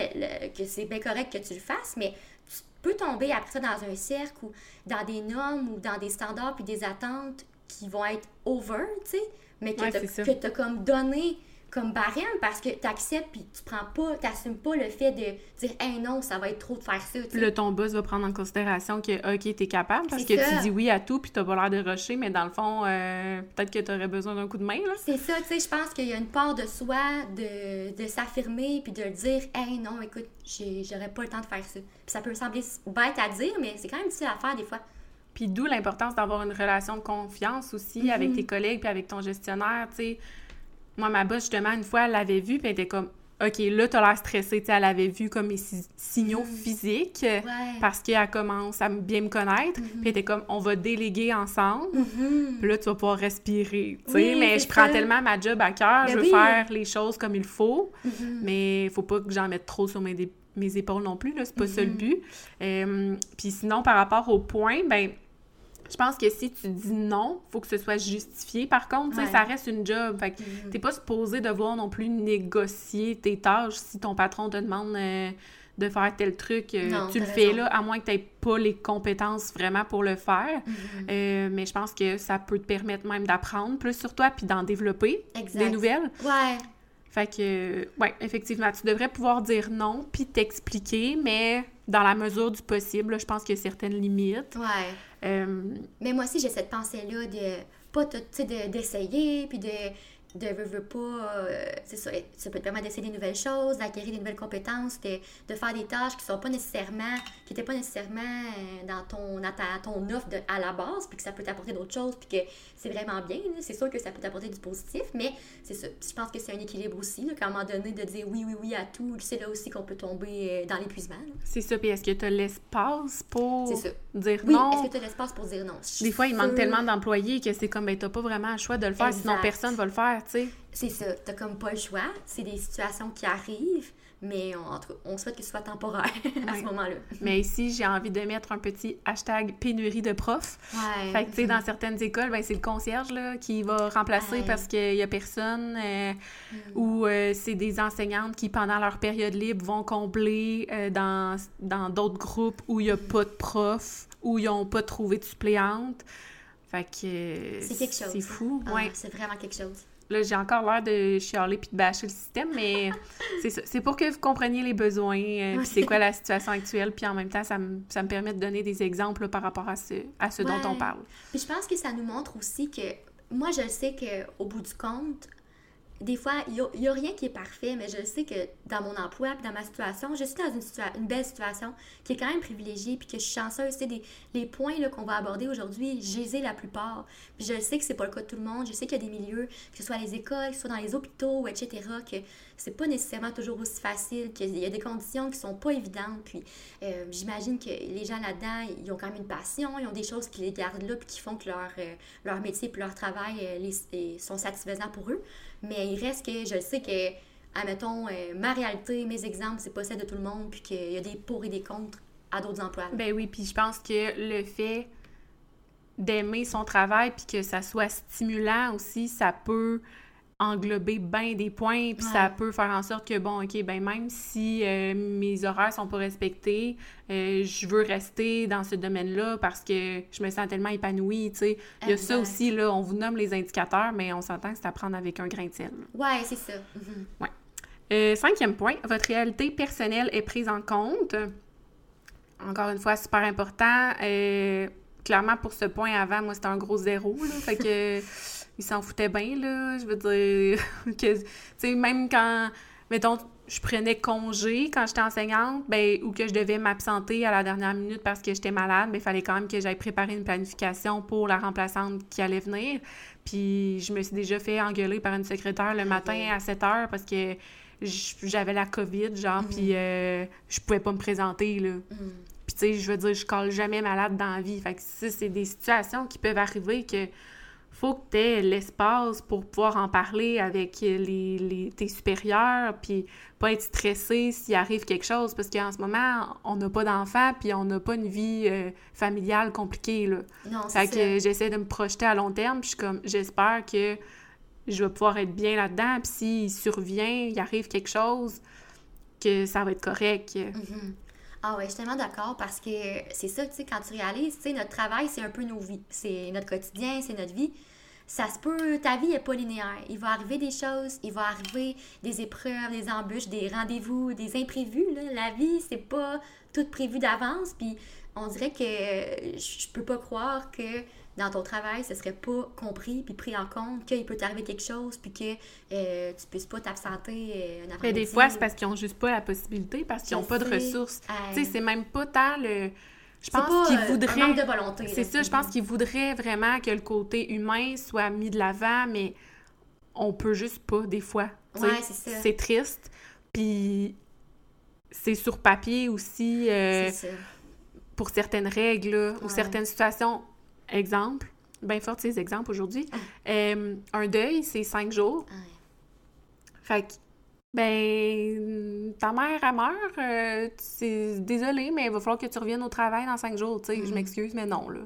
que c'est bien correct que tu le fasses, mais tu peux tomber après ça dans un cercle ou dans des normes ou dans des standards puis des attentes qui vont être over, tu sais mais que tu as comme donné comme barème parce que tu acceptes puis tu prends pas, t'assumes pas le fait de dire hey non, ça va être trop de faire ça.
Puis le ton boss va prendre en considération que OK, t'es capable parce que tu dis oui à tout puis t'as pas l'air de rusher, mais dans le fond, euh, peut-être que tu aurais besoin d'un coup de main.
C'est ça, tu sais, je pense qu'il y a une part de soi de, de s'affirmer puis de dire hey non, écoute, j'aurais pas le temps de faire ça. Puis ça peut sembler bête à dire, mais c'est quand même difficile à faire des fois.
Puis d'où l'importance d'avoir une relation de confiance aussi avec mhm. tes collègues puis avec ton gestionnaire, tu sais. Moi, ma boss, justement, une fois, elle l'avait vu, puis elle était comme OK, là, t'as l'air stressée. elle avait vu comme mes signaux
Mhm.
physiques
Ouais.
parce qu'elle commence à bien me connaître.
Mhm.
Puis elle était comme, on va déléguer ensemble.
Mhm.
Puis là, tu vas pouvoir respirer. tu sais.
Oui,
mais je prends
ça.
tellement ma job à cœur.
Ben
je veux
oui.
faire les choses comme il faut.
Mhm.
Mais il faut pas que j'en mette trop sur mes, épaules non plus. C'est pas ça le but. Euh, Puis sinon, par rapport au point, ben je pense que si tu dis non, faut que ce soit justifié. Par contre,
Ouais.
ça reste une job. Fait que
Mhm.
T'es pas supposé devoir non plus négocier tes tâches si ton patron te demande euh, de faire tel truc. euh,
Non,
tu le fais là, à moins que tu pas les compétences vraiment pour le faire.
Mhm.
Euh, mais je pense que ça peut te permettre même d'apprendre plus sur toi puis d'en développer
Exact.
des nouvelles.
Ouais.
Fait que, ouais, effectivement, tu devrais pouvoir dire non puis t'expliquer, mais dans la mesure du possible, là, je pense qu'il y a certaines limites.
Ouais.
Euh,
Mais moi aussi, j'ai cette pensée-là de pas tout, d'essayer, puis de, de veux, veux pas, euh, c'est ça, ça peut te permettre d'essayer des nouvelles choses, d'acquérir des nouvelles compétences, de, de faire des tâches qui sont pas nécessairement, qui étaient pas nécessairement euh, dans ton, dans ta- ton offre de- à la base, puis que ça peut t'apporter d'autres choses, puis que c'est vraiment bien, c'est sûr que ça peut t'apporter du positif, mais c'est ça, je pense que c'est un équilibre aussi, là, qu'à un moment donné, de dire oui, oui, oui à tout, c'est là aussi qu'on peut tomber euh, dans l'épuisement,
c'est ça, puis est-ce que tu as l'espace pour dire
Oui,
non?
est-ce que tu as l'espace pour dire non?
Des fois, il manque tellement d'employés que c'est comme, ben, t'as pas vraiment le choix de le faire, sinon personne va le faire, tu sais.
C'est ça, t'as comme pas le choix. C'est des situations qui arrivent, mais on, en tout cas, on souhaite que ce soit temporaire (laughs) à ce moment-là.
Mais ici, j'ai envie de mettre un petit hashtag pénurie de profs.
Ouais.
Fait que, tu sais, dans certaines écoles, ben, c'est le concierge, là, qui va remplacer
Ouais.
parce qu'il y a personne. euh,
Mm.
ou euh, c'est des enseignantes qui, pendant leur période libre, vont combler euh, dans dans d'autres groupes où il n'y a pas de profs, où ils n'ont pas trouvé de suppléante. Fait que...
C'est quelque chose.
C'est fou,
Ah,
ouais.
C'est vraiment quelque chose.
Là, j'ai encore l'air de chialer puis de bâcher le système, mais (laughs) c'est ça. C'est pour que vous compreniez les besoins, euh, puis c'est quoi la situation actuelle, puis en même temps, ça me, ça me permet de donner des exemples là, par rapport à ce, à ce dont on parle.
Puis je pense que ça nous montre aussi que, moi, je sais qu'au bout du compte, des fois, il n'y a, rien qui est parfait, mais je sais que dans mon emploi, dans ma situation, je suis dans une, une belle situation qui est quand même privilégiée, puis que je suis chanceuse. Des, les points qu'on va aborder aujourd'hui, je les ai la plupart. Puis je sais que c'est pas le cas de tout le monde. Je sais qu'il y a des milieux, que ce soit les écoles, que ce soit dans les hôpitaux, etc., que c'est pas nécessairement toujours aussi facile, qu'il y a des conditions qui sont pas évidentes. Puis euh, j'imagine que les gens là-dedans, ils ont quand même une passion, ils ont des choses qui les gardent là, puis qui font que leur, euh, leur métier puis leur travail euh, sont satisfaisants pour eux. Mais il reste que je sais que, admettons, euh, ma réalité, mes exemples, c'est pas celle de tout le monde, puis qu'il y a des pour et des contre à d'autres emplois.
Ben oui, puis je pense que le fait d'aimer son travail puis que ça soit stimulant aussi, ça peut englober bien des points puis ça
Ouais.
peut faire en sorte que bon OK ben même si euh, mes horaires sont pas respectés, euh, je veux rester dans ce domaine-là parce que je me sens tellement épanouie, tu sais. Il y a ça aussi là, on vous nomme les indicateurs mais on s'entend que c'est à prendre avec un grain de sel.
Ouais, c'est ça. Mhm.
Euh, cinquième point, votre réalité personnelle est prise en compte. Encore une fois, super important. Clairement, pour ce point avant, moi, c'était un gros zéro. Là, fait que (laughs) il s'en foutait bien, là. Je veux dire (laughs) que, tu sais, même quand, mettons, je prenais congé quand j'étais enseignante, ben, ou que je devais m'absenter à la dernière minute parce que j'étais malade, ben, il fallait quand même que j'aille préparer une planification pour la remplaçante qui allait venir. Puis je me suis déjà fait engueuler par une secrétaire le matin à 7 heures parce que j'avais la COVID, genre,
Mhm.
puis euh, je pouvais pas me présenter, là.
Mhm.
Puis, tu sais, je veux dire, je colle jamais malade dans la vie. Fait que ça, c'est des situations qui peuvent arriver que faut que tu aies l'espace pour pouvoir en parler avec les, les- tes supérieurs, puis pas être stressé s'il arrive quelque chose, parce qu'en ce moment, on n'a pas d'enfants, puis on n'a pas une vie euh, familiale compliquée, là.
Non,
Fait
c'est
que j'essaie de me projeter à long terme, puis j'espère que je vais pouvoir être bien là-dedans, puis s'il survient, il arrive quelque chose, que ça va être correct.
Mhm. Ah ouais, je suis tellement d'accord parce que c'est ça, tu sais, quand tu réalises, tu sais, notre travail, c'est un peu nos vies. C'est notre quotidien, c'est notre vie. Ça se peut, ta vie n'est pas linéaire. Il va arriver des choses, il va arriver des épreuves, des embûches, des rendez-vous, des imprévus. Là. La vie, c'est pas tout prévu d'avance. Puis on dirait que je peux pas croire que dans ton travail, ce serait pas compris puis pris en compte qu'il peut t'arriver quelque chose puis que euh, tu puisses pas t'absenter euh, un
Mais des fois, c'est parce qu'ils n'ont juste pas la possibilité, parce qu'ils
Je
n'ont pas de ressources. Tu sais, c'est même pas tant le... Je pense qu'ils
euh,
voudraient...
un manque de volonté.
C'est ça, je pense qu'ils voudraient vraiment que le côté humain soit mis de l'avant, mais on peut juste pas, des fois.
Ouais, c'est ça.
C'est triste. Puis c'est sur papier aussi euh,
C'est ça.
pour certaines règles là, ou certaines situations. Exemple, bien fort ces exemples aujourd'hui.
Ah.
Euh, un deuil, c'est cinq jours.
Ouais.
Fait que, ben, ta mère, elle meurt, euh, c'est désolé, mais il va falloir que tu reviennes au travail dans cinq jours, tu sais. Je
Mhm.
m'excuse, mais non, là.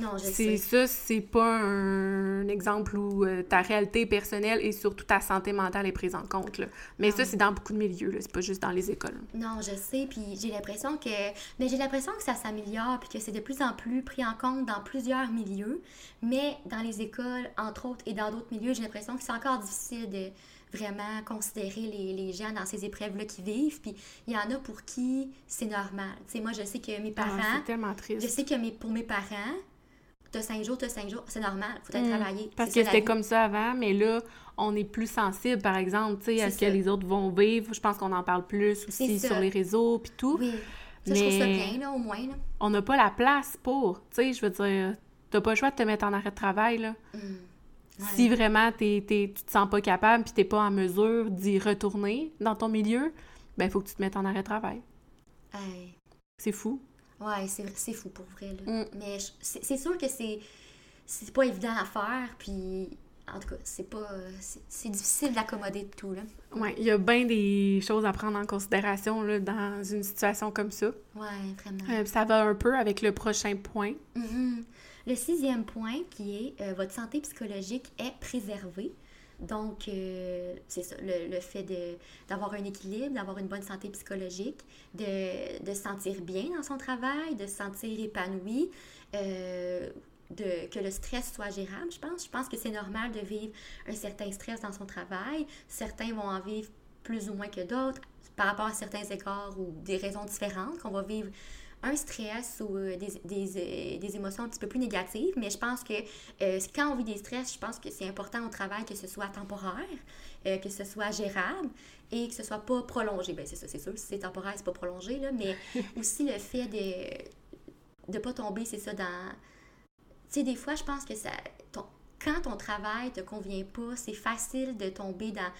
Non, je sais.
ça, c'est pas un, exemple où euh, ta réalité personnelle et surtout ta santé mentale est prise en compte, là. Mais ça, c'est dans beaucoup de milieux. C'est pas juste dans les écoles.
Non, je sais, puis j'ai l'impression que... Mais j'ai l'impression que ça s'améliore, puis que c'est de plus en plus pris en compte dans plusieurs milieux. Mais dans les écoles, entre autres, et dans d'autres milieux, j'ai l'impression que c'est encore difficile de vraiment considérer les, les gens dans ces épreuves-là qui vivent. Puis il y en a pour qui c'est normal. Tu sais, moi, je sais que mes
Ah,
parents...
c'est tellement
je
triste.
sais que mes, pour mes parents, t'as cinq jours, t'as cinq jours, c'est normal, faut aller
Mm.
travailler.
Parce que c'était comme ça avant, mais là, on est plus sensible, par exemple, tu sais, à ce que les autres vont vivre. Je pense qu'on en parle plus aussi sur les réseaux, puis tout.
Oui, ça, je trouve ça bien, là, au moins, là.
On n'a pas la place pour, tu sais, je veux dire, t'as pas le choix de te mettre en arrêt de travail, là.
Mm. Ouais.
Si vraiment t'es, t'es- tu te sens pas capable puis t'es pas en mesure d'y retourner dans ton milieu, ben il faut que tu te mettes en arrêt de travail.
Hey.
C'est fou.
Ouais, c'est c'est fou pour vrai. Là.
Mm.
Mais c'est sûr que c'est c'est pas évident à faire, puis en tout cas, c'est pas c'est- difficile d'accommoder de tout là.
Ouais, il y a bien des choses à prendre en considération là, dans une situation comme ça.
Ouais, vraiment.
Euh, ça va un peu avec le prochain point.
Mhm. Le sixième point qui est euh, votre santé psychologique est préservée. Donc, euh, c'est ça, le, le fait d'avoir un équilibre, d'avoir une bonne santé psychologique, de, de se sentir bien dans son travail, de se sentir épanoui, euh, de, que le stress soit gérable, je pense. Je pense que c'est normal de vivre un certain stress dans son travail. Certains vont en vivre plus ou moins que d'autres par rapport à certains écarts ou des raisons différentes qu'on va vivre un stress ou euh, des, des, euh, des émotions un petit peu plus négatives, mais je pense que euh, quand on vit des stress, je pense que c'est important au travail que ce soit temporaire, que ce soit gérable et que ce soit pas prolongé. Ben c'est ça, c'est sûr, si c'est temporaire, c'est pas prolongé, là, mais (laughs) aussi le fait de ne pas tomber, c'est ça, dans... Tu sais, des fois, je pense que ça... ton- quand ton travail te convient pas, c'est facile de tomber dans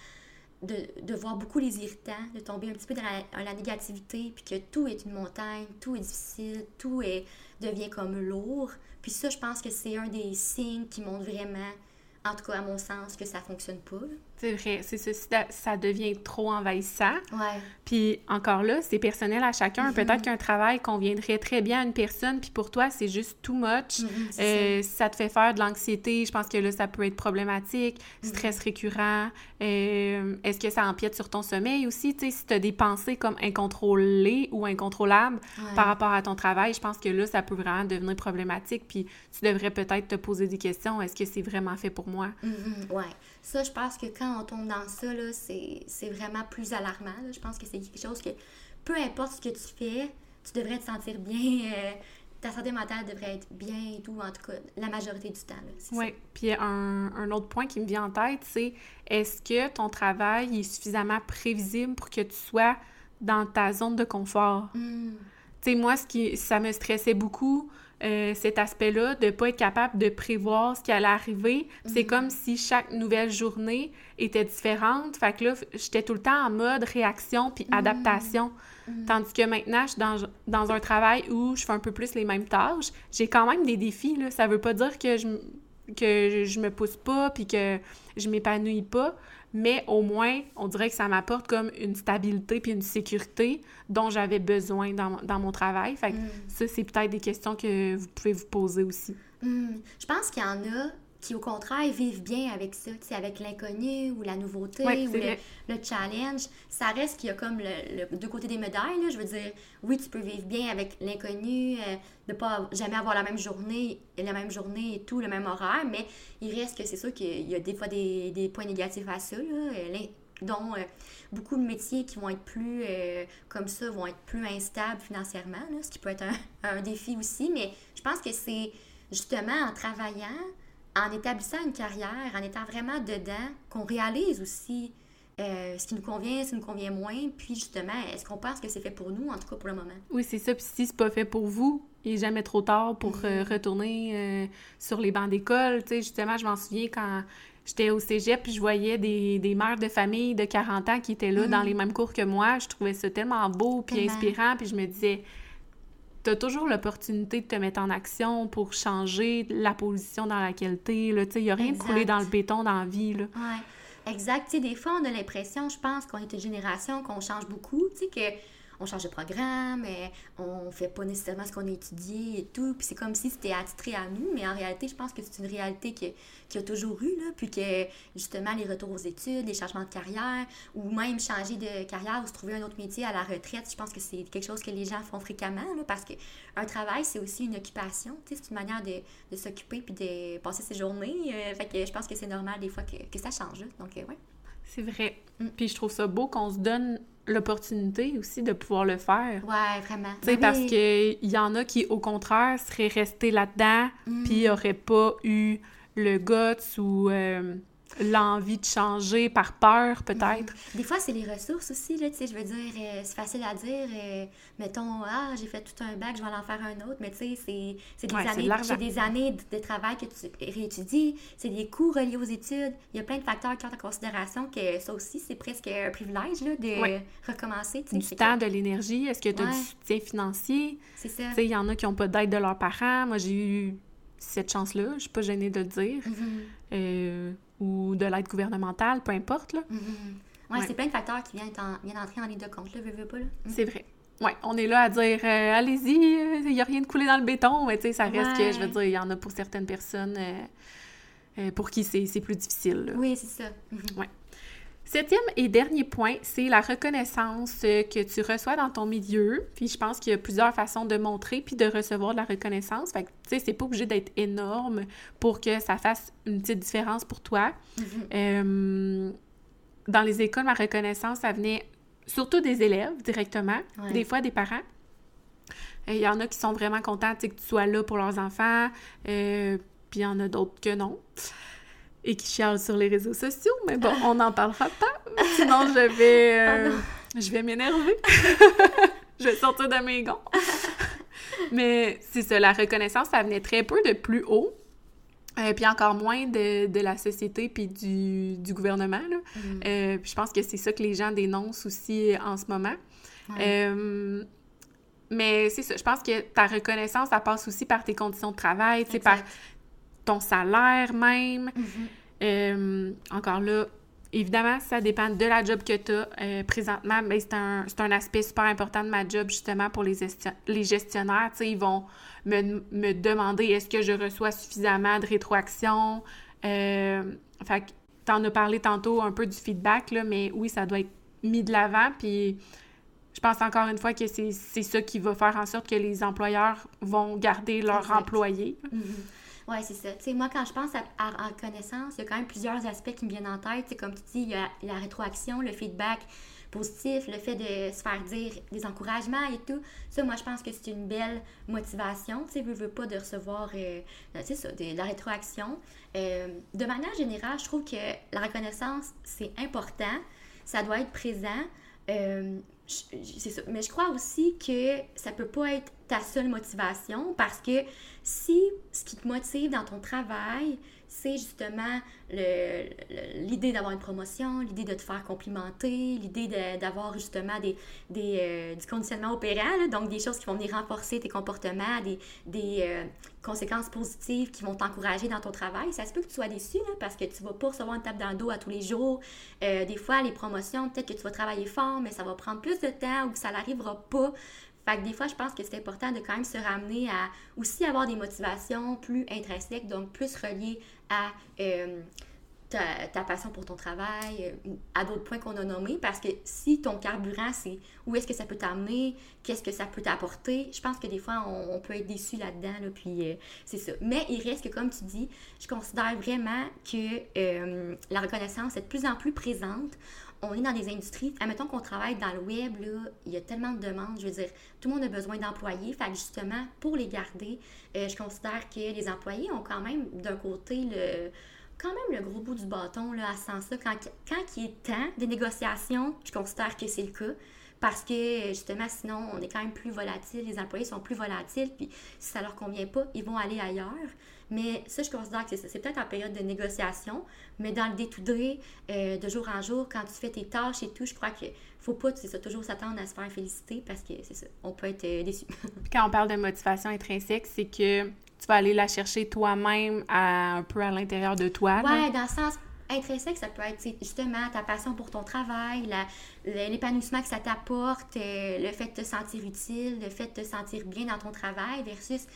de, de voir beaucoup les irritants, de tomber un petit peu dans la, négativité, puis que tout est une montagne, tout est difficile, tout est, devient comme lourd. Puis ça, je pense que c'est un des signes qui montrent vraiment, en tout cas à mon sens, que ça fonctionne pas.
C'est vrai, c'est ça, ça, devient trop envahissant.
Ouais.
Puis encore là, c'est personnel à chacun.
Mhm.
Peut-être qu'un travail conviendrait très bien à une personne, puis pour toi, c'est juste too much.
Mhm, c'est
Euh, ça te fait faire de l'anxiété, je pense que là, ça peut être problématique.
Mhm.
Stress récurrent. euh, Est-ce que ça empiète sur ton sommeil aussi? Tu sais, si tu as des pensées comme incontrôlées ou incontrôlables.
Ouais.
par rapport à ton travail, je pense que là, ça peut vraiment devenir problématique. Puis tu devrais peut-être te poser des questions. Est-ce que c'est vraiment fait pour moi?
Ouais. Ça, je pense que quand on tombe dans ça, là, c'est c'est vraiment plus alarmant. là. Je pense que c'est quelque chose que, peu importe ce que tu fais, tu devrais te sentir bien. euh, ta santé mentale devrait être bien et tout, en tout cas, la majorité du temps.
Oui. Puis un, un autre point qui me vient en tête, c'est est-ce que ton travail est suffisamment prévisible pour que tu sois dans ta zone de confort?
ça. Mm.
Tu sais, moi, ce qui, ça me stressait beaucoup, euh, cet aspect-là, de pas être capable de prévoir ce qui allait arriver. C'est
Mhm.
comme si chaque nouvelle journée était différente. Fait que là, j'étais tout le temps en mode réaction puis
Mhm.
adaptation.
Mhm.
Tandis que maintenant, je suis dans, dans un travail où je fais un peu plus les mêmes tâches. J'ai quand même des défis, là. Ça veut pas dire que je, que je me pousse pas puis que je m'épanouis pas. Mais au moins, on dirait que ça m'apporte comme une stabilité puis une sécurité dont j'avais besoin dans, dans mon travail. Fait que
Mm.
ça, c'est peut-être des questions que vous pouvez vous poser aussi.
Hmm. Je pense qu'il y en a qui, au contraire, vivent bien avec ça, avec l'inconnu ou la nouveauté
Ouais,
ou le, challenge. Ça reste qu'il y a comme le, le deux côtés des médailles, là. Je veux dire, oui, tu peux vivre bien avec l'inconnu, euh, de pas jamais avoir la même journée, la même journée et tout, le même horaire, mais il reste que c'est sûr qu'il y a des fois des, des points négatifs à ça, là, euh, dont euh, beaucoup de métiers qui vont être plus euh, comme ça vont être plus instables financièrement, là, ce qui peut être un, (laughs) un défi aussi. Mais je pense que c'est justement en travaillant, en établissant une carrière, en étant vraiment dedans, qu'on réalise aussi euh, ce qui nous convient, ce qui nous convient moins, puis justement, est-ce qu'on pense que c'est fait pour nous, en tout cas pour le moment?
Oui, c'est ça. Puis si c'est pas fait pour vous, il est jamais trop tard pour euh, retourner euh, sur les bancs d'école. Tu sais, justement, je m'en souviens quand j'étais au cégep puis je voyais des, des, mères de famille de 40 ans qui étaient là dans mm. les mêmes cours que moi. Je trouvais ça tellement beau puis inspirant. Puis je me disais, t'as toujours l'opportunité de te mettre en action pour changer la position dans laquelle t'es. Il n'y a rien de coulé dans le béton dans la vie. Là.
Ouais. Exact. des fois, on a l'impression, je pense, qu'on est une génération, qu'on change beaucoup. Tu sais, que on change de programme, mais on fait pas nécessairement ce qu'on a étudié et tout. Puis c'est comme si c'était attitré à nous, mais en réalité, je pense que c'est une réalité qui, qui a toujours eu, là, puis que justement, les retours aux études, les changements de carrière, ou même changer de carrière ou se trouver un autre métier à la retraite, je pense que c'est quelque chose que les gens font fréquemment, parce qu'un travail, c'est aussi une occupation, c'est une manière de, s'occuper puis de passer ses journées. Euh, fait je pense que c'est normal des fois que, ça change. Donc, euh.
C'est vrai. Mm. Puis je trouve ça beau qu'on se donne l'opportunité aussi de pouvoir le faire.
Ouais, vraiment.
Tu sais, parce qu'il y en a qui, au contraire, seraient restés là-dedans, mm. puis n'auraient pas eu le guts ou euh, l'envie de changer par peur, peut-être.
Des fois, c'est les ressources aussi, là, tu sais, je veux dire, euh, c'est facile à dire, euh, mettons, ah, j'ai fait tout un bac, je vais en faire un autre, mais tu sais, c'est des, années, des années de, travail que tu réétudies, c'est des coûts reliés aux études, il y a plein de facteurs qui ont en considération que ça aussi, c'est presque un privilège, là, de recommencer,
tu sais. Du temps, de l'énergie, est-ce que tu as du soutien financier?
C'est ça.
Tu sais, il y en a qui n'ont pas d'aide de leurs parents, moi, j'ai eu cette chance-là, je suis pas gênée de le dire. Mm-hmm. euh, ou de l'aide gouvernementale, peu importe. Là.
Mm-hmm. ouais, c'est plein de facteurs qui viennent, viennent entrer en ligne de compte, là, veux, veux pas. Là.
Mm. C'est vrai. Ouais, on est là à dire euh, allez-y, il euh, n'y a rien de coulé dans le béton, mais tu sais, ça reste que, je veux dire, il y en a pour certaines personnes euh, pour qui c'est plus difficile.
Oui, c'est ça.
Mm-hmm. Ouais. Septième et dernier point, c'est la reconnaissance euh, que tu reçois dans ton milieu. Puis je pense qu'il y a plusieurs façons de montrer puis de recevoir de la reconnaissance. Fait que, tu sais, c'est pas obligé d'être énorme pour que ça fasse une petite différence pour toi. Mm-hmm. Euh, dans les écoles, ma reconnaissance, ça venait surtout des élèves directement, des fois des parents. Il y en a qui sont vraiment contents que tu sois là pour leurs enfants, euh, puis il y en a d'autres que non et qui chiale sur les réseaux sociaux, mais bon, (laughs) on n'en parlera pas. Sinon, je vais, euh, oh je vais m'énerver. (laughs) je vais sortir de mes gonds. mais c'est ça, la reconnaissance, ça venait très peu de plus haut. Euh, puis encore moins de, de, la société puis du, du gouvernement. Là. Mm. Euh, puis je pense que c'est ça que les gens dénoncent aussi en ce moment. mais c'est ça, je pense que ta reconnaissance, ça passe aussi par tes conditions de travail, par ton salaire même. Mm-hmm. Euh, encore là, évidemment, ça dépend de la job que tu as euh, présentement, mais c'est un, un, aspect super important de ma job, justement, pour les, les gestionnaires. ils vont me, me demander est-ce que je reçois suffisamment de rétroaction? Euh, fait tu en as parlé tantôt un peu du feedback, là, mais oui, ça doit être mis de l'avant. Puis je pense encore une fois que c'est ça qui va faire en sorte que les employeurs vont garder leurs employés.
Mm-hmm. Oui, c'est ça. Tu moi, quand je pense à, à, reconnaissance, il y a quand même plusieurs aspects qui me viennent en tête. C'est comme tu dis, il y a la rétroaction, le feedback positif, le fait de se faire dire des encouragements et tout. Ça, moi, je pense que c'est une belle motivation. Tu sais, veux, veux pas de recevoir, euh, c'est ça, de, la rétroaction. Euh, de manière générale, je trouve que la reconnaissance, c'est important. Ça doit être présent. Euh, c'est ça. Mais je crois aussi que ça peut pas être ta seule motivation parce que si ce qui te motive dans ton travail, c'est justement l'idée d'avoir une promotion, l'idée de te faire complimenter, l'idée d'avoir justement des, euh, du conditionnement opérant, donc des choses qui vont venir renforcer tes comportements, des, des euh, conséquences positives qui vont t'encourager dans ton travail. Ça se peut que tu sois déçu parce que tu vas pas recevoir une tape dans le dos à tous les jours. Euh, des fois, les promotions, peut-être que tu vas travailler fort, mais ça va prendre plus de temps ou que ça n'arrivera pas. Fait que des fois, je pense que c'est important de quand même se ramener à aussi avoir des motivations plus intrinsèques, donc plus reliées à euh, ta, passion pour ton travail, euh, à d'autres points qu'on a nommés, parce que si ton carburant, c'est où est-ce que ça peut t'amener, qu'est-ce que ça peut t'apporter, je pense que des fois, on, peut être déçu là-dedans, là, puis euh, c'est ça. Mais il reste que, comme tu dis, je considère vraiment que la reconnaissance est de plus en plus présente on est dans des industries, admettons qu'on travaille dans le web, là, il y a tellement de demandes, je veux dire, tout le monde a besoin d'employés, fait que justement, pour les garder, euh, je considère que les employés ont quand même d'un côté le quand même le gros bout du bâton là, à ce sens-là. Quand, quand il est temps des négociations, je considère que c'est le cas. parce que justement, sinon, on est quand même plus volatile, les employés sont plus volatiles, puis si ça leur convient pas, ils vont aller ailleurs. Mais ça, je considère que c'est ça. C'est peut-être en période de négociation, mais dans le day euh, de jour en jour, quand tu fais tes tâches et tout, je crois qu'il faut pas, ça, toujours s'attendre à se faire féliciter parce que c'est ça, on peut être euh, déçu. (laughs)
quand on parle de motivation intrinsèque, c'est que tu vas aller la chercher toi-même un peu à l'intérieur de toi.
Ouais, dans le sens intrinsèque, ça peut être justement ta passion pour ton travail, l'épanouissement que ça t'apporte, euh, le fait de te sentir utile, le fait de te sentir bien dans ton travail versus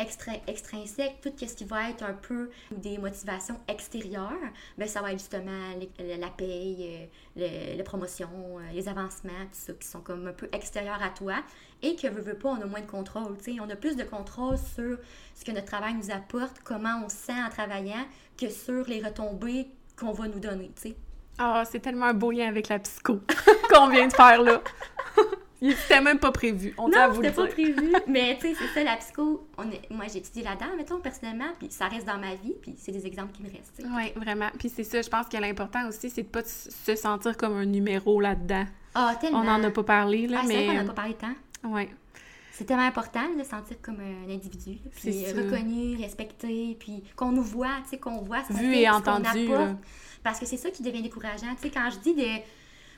extra, extrinsèque, tout ce qui va être un peu des motivations extérieures, ben ça va être justement la paye, euh, les promotions, euh, les avancements, tout ça, qui sont comme un peu extérieurs à toi et que, veut, veut pas, on a moins de contrôle, tu sais. On a plus de contrôle sur ce que notre travail nous apporte, comment on se sent en travaillant, que sur les retombées qu'on va nous donner.
Ah, c'est tellement un beau lien avec la psycho (laughs) qu'on vient de faire là. (laughs) C'était même pas prévu.
On non, c'était pas prévu. Mais tu sais, c'est ça, la psycho. On est... Moi, j'ai étudié là-dedans, mettons, personnellement, puis ça reste dans ma vie, puis c'est des exemples qui me restent.
Oui, vraiment. Puis c'est ça, je pense que l'important aussi, c'est de pas se sentir comme un numéro là-dedans.
Ah, tellement.
On n'en a pas parlé, là,
ah,
mais...
C'est vrai qu'on n'a pas parlé tant.
Oui.
C'est tellement important de se sentir comme un individu, puis reconnu, respecté, puis qu'on nous voit, tu sais, qu'on voit
ce Vu et entendu.
Parce que c'est ça qui devient décourageant. Tu sais, quand je dis de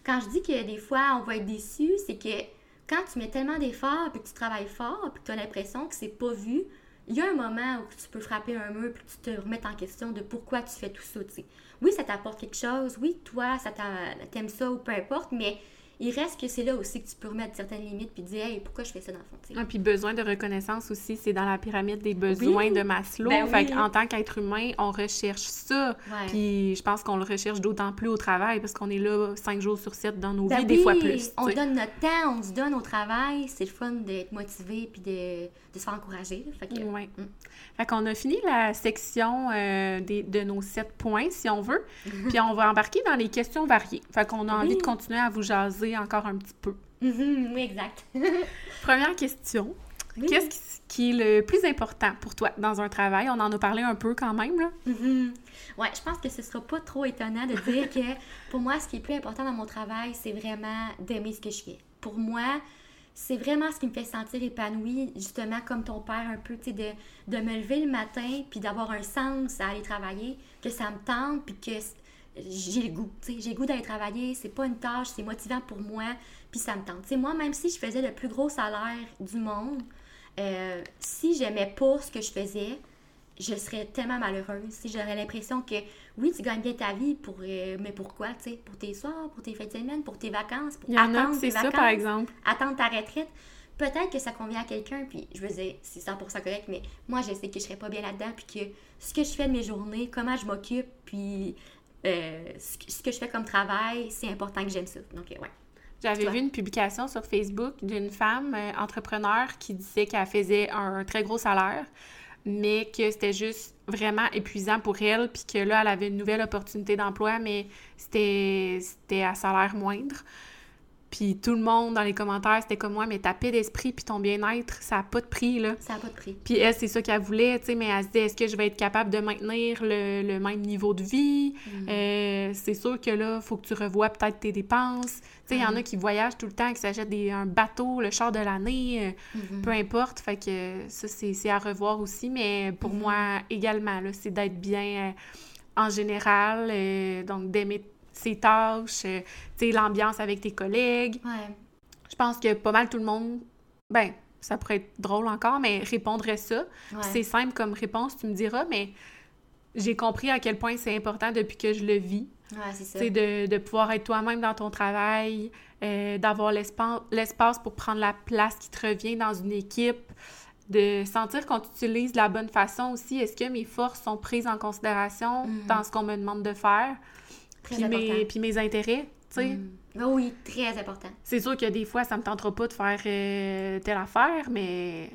quand je dis que des fois on va être déçu, c'est que quand tu mets tellement d'efforts, puis que tu travailles fort, puis que tu as l'impression que c'est pas vu, il y a un moment où tu peux frapper un mur puis tu te remettre en question de pourquoi tu fais tout ça. Oui, ça t'apporte quelque chose. Oui, toi, ça t'aimes ça ou peu importe, mais il reste que c'est là aussi que tu peux remettre certaines limites puis dire hey, pourquoi je fais ça dans le fond.
Ah, puis besoin de reconnaissance aussi, c'est dans la pyramide des besoins de Maslow. Ben fait en tant qu'être humain, on recherche ça. Puis je pense qu'on le recherche d'autant plus au travail parce qu'on est là cinq jours sur sept dans nos ben vies, des fois plus.
On donne notre temps, on se donne au travail. C'est le fun d'être motivé puis de, de, se faire encourager. Fait que,
ouais. Mm. Fait qu'on a fini la section euh, des, de nos sept points, si on veut. (laughs) puis on va embarquer dans les questions variées. Fait qu'on a envie de continuer à vous jaser encore un petit peu.
Mm-hmm, oui, exact. (laughs)
Première question. Qu'est-ce qui est le plus important pour toi dans un travail? On en a parlé un peu quand même, là.
Mm-hmm. Oui, je pense que ce sera pas trop étonnant de dire que pour moi, ce qui est plus important dans mon travail, c'est vraiment d'aimer ce que je fais. Pour moi, c'est vraiment ce qui me fait sentir épanouie, justement comme ton père un peu, tu sais, de, de me lever le matin, puis d'avoir un sens à aller travailler, que ça me tente, puis que j'ai le goût, j'ai le goût d'aller travailler, c'est pas une tâche, c'est motivant pour moi, puis ça me tente. Moi, même si je faisais le plus gros salaire du monde, euh, si j'aimais pas ce que je faisais, je serais tellement malheureuse. Si j'aurais l'impression que, oui, tu gagnes bien ta vie, pour, euh, mais pourquoi, tu sais, pour tes soirs, pour tes fêtes de semaine, pour tes vacances, pour
attendre tes vacances, ça, par exemple.
attendre ta retraite. Peut-être que ça convient à quelqu'un, puis je veux dire, c'est 100% correct, mais moi, je sais que je serais pas bien là-dedans, puis que ce que je fais de mes journées, comment je m'occupe, puis euh, ce que je fais comme travail, c'est important que j'aime ça. Donc, euh, ouais.
J'avais vu une publication sur Facebook d'une femme euh, entrepreneur qui disait qu'elle faisait un très gros salaire, mais que c'était juste vraiment épuisant pour elle, puis que là, elle avait une nouvelle opportunité d'emploi, mais c'était à salaire moindre. Puis tout le monde dans les commentaires, c'était comme moi, mais ta paix d'esprit puis ton bien-être, ça n'a pas de prix, là.
Ça n'a pas de prix.
Puis elle, c'est ça qu'elle voulait, tu sais, mais elle se disait, est-ce que je vais être capable de maintenir le, même niveau de vie? Mm. Euh, c'est sûr que là, il faut que tu revoies peut-être tes dépenses. Tu sais, il y en a mm. qui voyagent tout le temps, qui s'achètent un bateau, le char de l'année, euh, mm-hmm. peu importe. Fait que ça, c'est à revoir aussi. Mais pour mm-hmm. moi, également, là, c'est d'être bien... Euh, en général, donc d'aimer ses tâches, euh, tu sais, l'ambiance avec tes collègues.
Ouais.
Je pense que pas mal tout le monde, ben, ça pourrait être drôle encore, mais répondrait ça. C'est simple comme réponse, tu me diras, mais j'ai compris à quel point c'est important depuis que je le vis.
Ouais, c'est ça.
De, de pouvoir être toi-même dans ton travail, euh, d'avoir l'espace pour prendre la place qui te revient dans une équipe, de sentir qu'on t'utilise de la bonne façon aussi. Est-ce que mes forces sont prises en considération mm-hmm. dans ce qu'on me demande de faire? Puis mes, puis mes intérêts, tu sais. Mm.
Ah oui, très important.
C'est sûr que des fois, ça me tentera pas de faire euh, telle affaire, mais...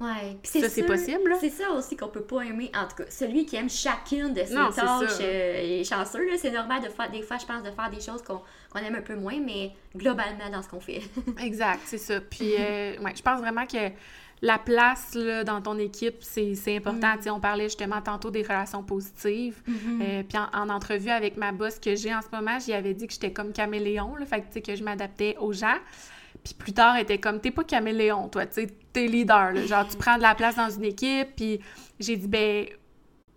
Ouais.
ça, c'est possible.
C'est ça aussi qu'on peut pas aimer. En tout cas, celui qui aime chacune de ses tâches euh, est chanceux. C'est normal de faire, des fois, je pense, de faire des choses qu'on aime un peu moins, mais globalement dans ce qu'on fait. (laughs)
exact, c'est ça. Puis, (laughs) euh, ouais, je pense vraiment que la place là, dans ton équipe, c'est important.
Mm.
On parlait justement tantôt des relations positives.
Mhm.
Euh, puis en, en entrevue avec ma boss que j'ai en ce moment, j'y avais dit que j'étais comme caméléon, là, fait que, que je m'adaptais aux gens. Puis plus tard, elle était comme, t'es pas caméléon, toi, tu t'es leader, là. genre tu (laughs) prends de la place dans une équipe. Puis j'ai dit, ben,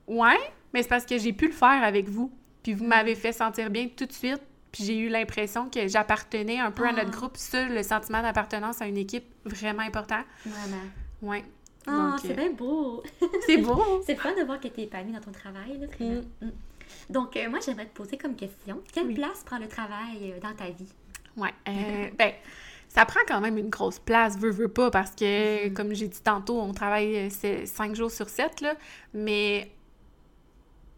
ouais, mais c'est parce que j'ai pu le faire avec vous. Puis vous m'avez fait sentir bien tout de suite. Puis j'ai eu l'impression que j'appartenais un peu à notre
Ah.
groupe. Ça, le sentiment d'appartenance à une équipe, vraiment important.
Vraiment.
Ouais.
Ah, c'est
euh,
bien beau. (laughs)
c'est beau. (laughs)
C'est le fun de voir que tu es épanouie dans ton travail, là, vraiment. Mm. Donc, euh, moi, j'aimerais te poser comme question, quelle
Oui.
place prend le travail euh, dans ta vie? (laughs)
Euh, ben, ça prend quand même une grosse place, veux, veux pas, parce que,
Mhm.
comme j'ai dit tantôt, on travaille cinq jours sur sept, là, mais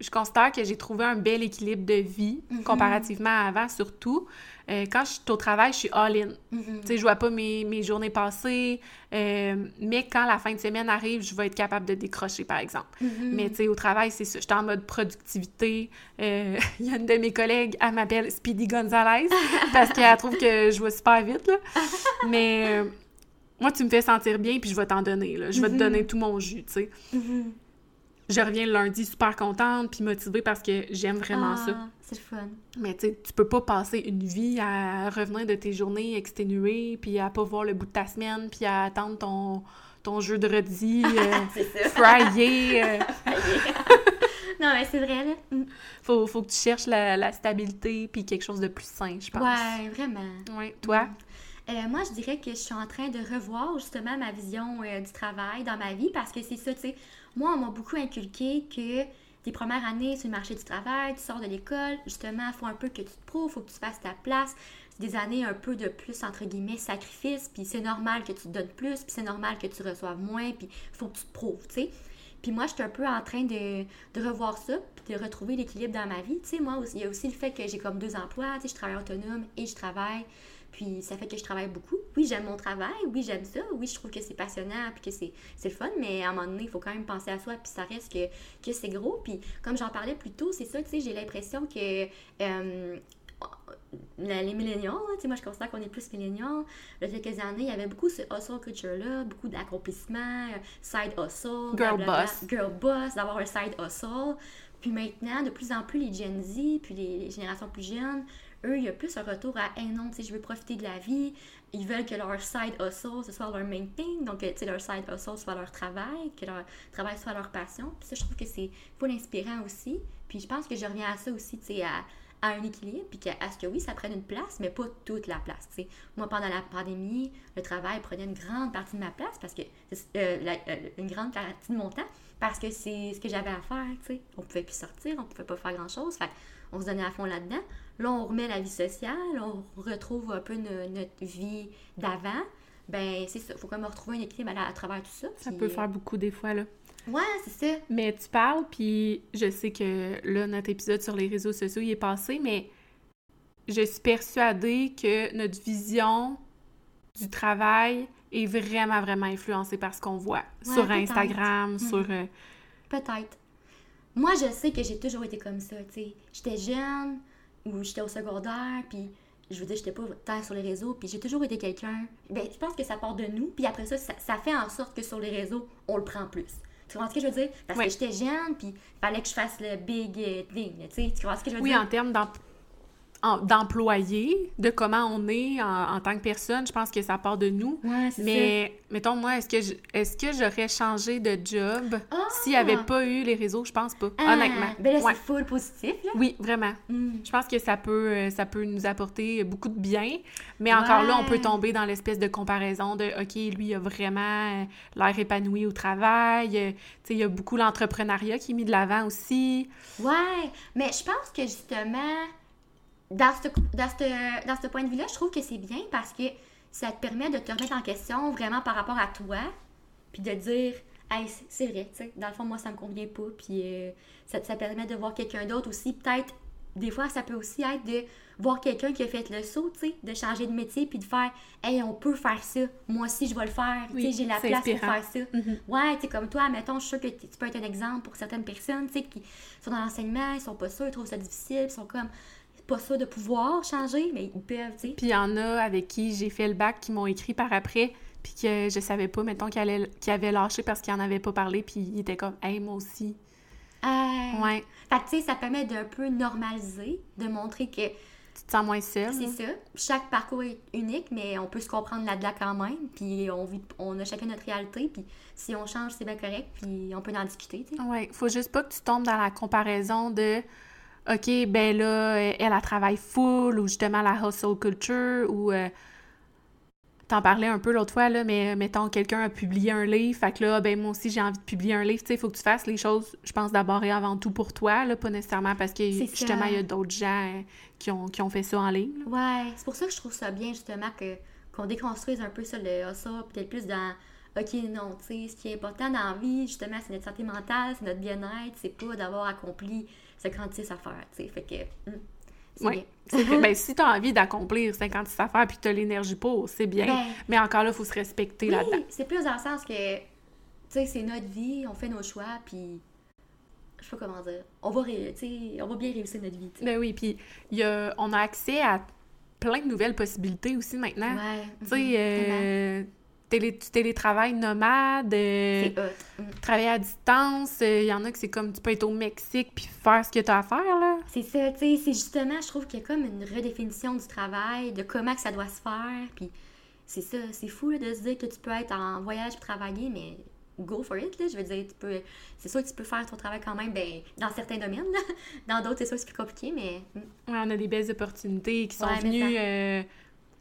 je considère que j'ai trouvé un bel équilibre de vie,
Mhm.
comparativement à avant, surtout. Euh, quand je suis au travail, je suis all-in.
Mhm.
Tu sais, je vois pas mes, mes journées passées, euh, mais quand la fin de semaine arrive, je vais être capable de décrocher, par exemple.
Mhm.
Mais tu sais, au travail, c'est ça. J'étais en mode productivité. Euh, (laughs) Il y a une de mes collègues, elle m'appelle Speedy Gonzalez parce (laughs) qu'elle trouve que je vais super vite, là. Mais moi, tu me fais sentir bien, puis je vais t'en donner, là. Je vais te
Mhm.
donner tout mon jus, tu sais. Je reviens le lundi super contente, puis motivée parce que j'aime vraiment
Ah,
ça.
C'est le fun.
Mais tu sais, tu peux pas passer une vie à revenir de tes journées exténuées, puis à pas voir le bout de ta semaine, puis à attendre ton, ton jeudi (laughs) euh,
C'est ça.
fryé. euh. (laughs)
non, mais c'est vrai, là. Mm.
faut, faut que tu cherches la, la stabilité, puis quelque chose de plus sain, je pense.
Ouais, vraiment.
Ouais. Toi?
Euh, moi, je dirais que je suis en train de revoir justement ma vision euh, du travail dans ma vie parce que c'est ça, tu sais. Moi, on m'a beaucoup inculqué que tes premières années sur le marché du travail, tu sors de l'école, justement, il faut un peu que tu te prouves, il faut que tu fasses ta place. C'est des années un peu de plus, entre guillemets, sacrifice, puis c'est normal que tu te donnes plus, puis c'est normal que tu reçoives moins, puis il faut que tu te prouves, tu sais. Puis moi, je suis un peu en train de, de revoir ça, puis de retrouver l'équilibre dans ma vie. Tu sais, moi, il y a aussi le fait que j'ai comme deux emplois, tu sais, je travaille autonome et je travaille. Puis ça fait que je travaille beaucoup. Oui, j'aime mon travail, oui, j'aime ça, oui, je trouve que c'est passionnant, puis que c'est, c'est le fun, mais à un moment donné, il faut quand même penser à soi, puis ça reste que, que c'est gros. Puis comme j'en parlais plus tôt, c'est ça, tu sais, j'ai l'impression que euh, les milléniaux, tu sais, moi je considère qu'on est plus milléniaux. Il y a quelques années, il y avait beaucoup ce hustle culture-là, beaucoup d'accomplissement, euh, side hustle,
Girl
blablabla,
boss.
girl boss, d'avoir un side hustle. Puis maintenant, de plus en plus, les Gen Z, puis les, les générations plus jeunes, eux, il y a plus un retour à Hey non, tu sais, je veux profiter de la vie. Ils veulent que leur side hustle, ce soit leur main thing. Donc, euh, tu sais, leur side hustle soit leur travail, que leur travail soit leur passion. Puis ça, je trouve que c'est full inspirant aussi. Puis je pense que je reviens à ça aussi, tu sais, à, un équilibre, puis à ce que oui, ça prenne une place, mais pas toute la place. tu sais. Moi, pendant la pandémie, le travail prenait une grande partie de ma place, parce que euh, euh, une grande partie de mon temps, parce que c'est ce que j'avais à faire. tu sais. On pouvait plus sortir, on pouvait pas faire grand-chose. Fait on se donnait à fond là-dedans. Là, on remet la vie sociale, on retrouve un peu no- notre vie d'avant. Ben, c'est ça. faut quand même retrouver un équilibre à, à travers tout ça.
Ça peut
euh,
faire beaucoup des fois, là.
Ouais, c'est ça.
Mais tu parles, puis je sais que là, notre épisode sur les réseaux sociaux, il est passé, mais je suis persuadée que notre vision du travail est vraiment, vraiment influencée par ce qu'on voit
Ouais,
sur. Instagram,
Mhm.
sur... euh,
Peut-être. Moi, je sais que j'ai toujours été comme ça, tu sais. J'étais jeune, ou j'étais au secondaire, puis je veux dire, j'étais pas tant sur les réseaux, puis j'ai toujours été quelqu'un... Ben, je pense que ça part de nous, puis après ça, ça, ça fait en sorte que sur les réseaux, on le prend plus. Tu comprends ce que je veux dire? Parce
Oui.
que j'étais jeune, puis il fallait que je fasse le big thing, tu sais. Tu comprends ce que je veux
Oui,
dire?
en termes d'employé, de comment on est en, en tant que personne, je pense que ça part de nous.
Ouais,
Mais, mettons, moi, est-ce que je- est-ce que j'aurais changé de job
Ah!
s'il n'y avait pas eu les réseaux? Je pense pas,
Ah,
honnêtement.
Ben là,
Ouais.
c'est full positif, là.
Oui, vraiment.
Mm.
Je pense que ça peut, euh, ça peut nous apporter beaucoup de bien, mais encore là, on peut tomber dans l'espèce de comparaison de OK, lui, il a vraiment euh, l'air épanoui au travail. euh, sais, il y a beaucoup l'entrepreneuriat qui est mis de l'avant aussi.
Ouais, mais je pense que justement, dans ce, dans ce, dans ce point de vue-là, je trouve que c'est bien parce que ça te permet de te remettre en question vraiment par rapport à toi, puis de dire, hey, c'est- vrai, tu sais, dans le fond, moi, ça me convient pas, puis euh, ça, ça permet de voir quelqu'un d'autre aussi. Peut-être, des fois, ça peut aussi être de voir quelqu'un qui a fait le saut, tu sais, de changer de métier, puis de faire, hey, on peut faire ça, moi aussi, je vais le faire, tu
Oui,
sais, j'ai la place pour faire ça.
Mhm.
Ouais, tu sais, comme toi, mettons, je suis sûre que tu peux être un exemple pour certaines personnes, tu sais, qui sont dans l'enseignement, ils sont pas sûrs, ils trouvent ça difficile, ils sont comme pas sûrs de pouvoir changer, mais ils peuvent, tu sais.
Puis il y en a avec qui j'ai fait le bac qui m'ont écrit par après puis que je savais pas, mettons, qu'il allait- qu'il avait lâché parce qu'il en avait pas parlé, puis il était comme, hey, moi aussi.
Euh,
Ouais,
Fait que, tu sais, ça permet d'un peu normaliser, de montrer que
tu te sens moins seule.
c'est ça. Chaque parcours est unique, mais on peut se comprendre là-dedans quand même. Puis on, vit, on a chacun notre réalité. Puis si on change, c'est bien correct. Puis on peut en discuter, tu sais.
Ouais, faut juste pas que tu tombes dans la comparaison de OK, ben là, elle, elle travaille full ou justement la hustle culture ou euh, t'en parlais un peu l'autre fois là, mais mettons quelqu'un a publié un livre, fait que là ben moi aussi j'ai envie de publier un livre, tu sais, faut que tu fasses les choses je pense d'abord et avant tout pour toi là, pas nécessairement parce que justement
ça.
il y a d'autres gens euh, qui ont, qui ont fait ça en ligne. là.
Ouais, c'est pour ça que je trouve ça bien, justement, que qu'on déconstruise un peu ça, le hustle, peut-être plus dans, OK, non, tu sais, ce qui est important dans la vie, justement, c'est notre santé mentale, c'est notre bien-être, c'est pas d'avoir accompli 56 affaires, tu sais, fait que, hum, c'est
Ouais.
bien. (laughs)
Ben (laughs) si t'as envie d'accomplir 56 affaires puis que t'as l'énergie pour, c'est bien.
Ben,
mais encore là, faut se respecter là-dedans.
Oui, c'est plus dans le sens que, tu sais, c'est notre vie, on fait nos choix, puis je sais pas comment dire, on va, tu on va bien réussir notre vie, tu.
Ben oui, puis il on a accès à plein de nouvelles possibilités aussi maintenant.
Ouais.
Tu sais,
mhm, vraiment.
euh, télé, tu télétravailles nomade, euh,
hot. hum.
travailler à distance, euh, il y en a que c'est comme tu peux être au Mexique puis faire ce que tu as à faire, là.
C'est ça, tu sais, c'est justement, je trouve qu'il y a comme une redéfinition du travail, de comment que ça doit se faire, puis c'est ça, c'est fou là, de se dire que tu peux être en voyage pour travailler, mais go for it, là, je veux dire, tu peux, c'est sûr que tu peux faire ton travail quand même, ben, dans certains domaines, là. (laughs) dans d'autres, c'est sûr que c'est plus compliqué, mais
Ouais, on a des belles opportunités qui sont
Ouais,
venues
ça-
euh,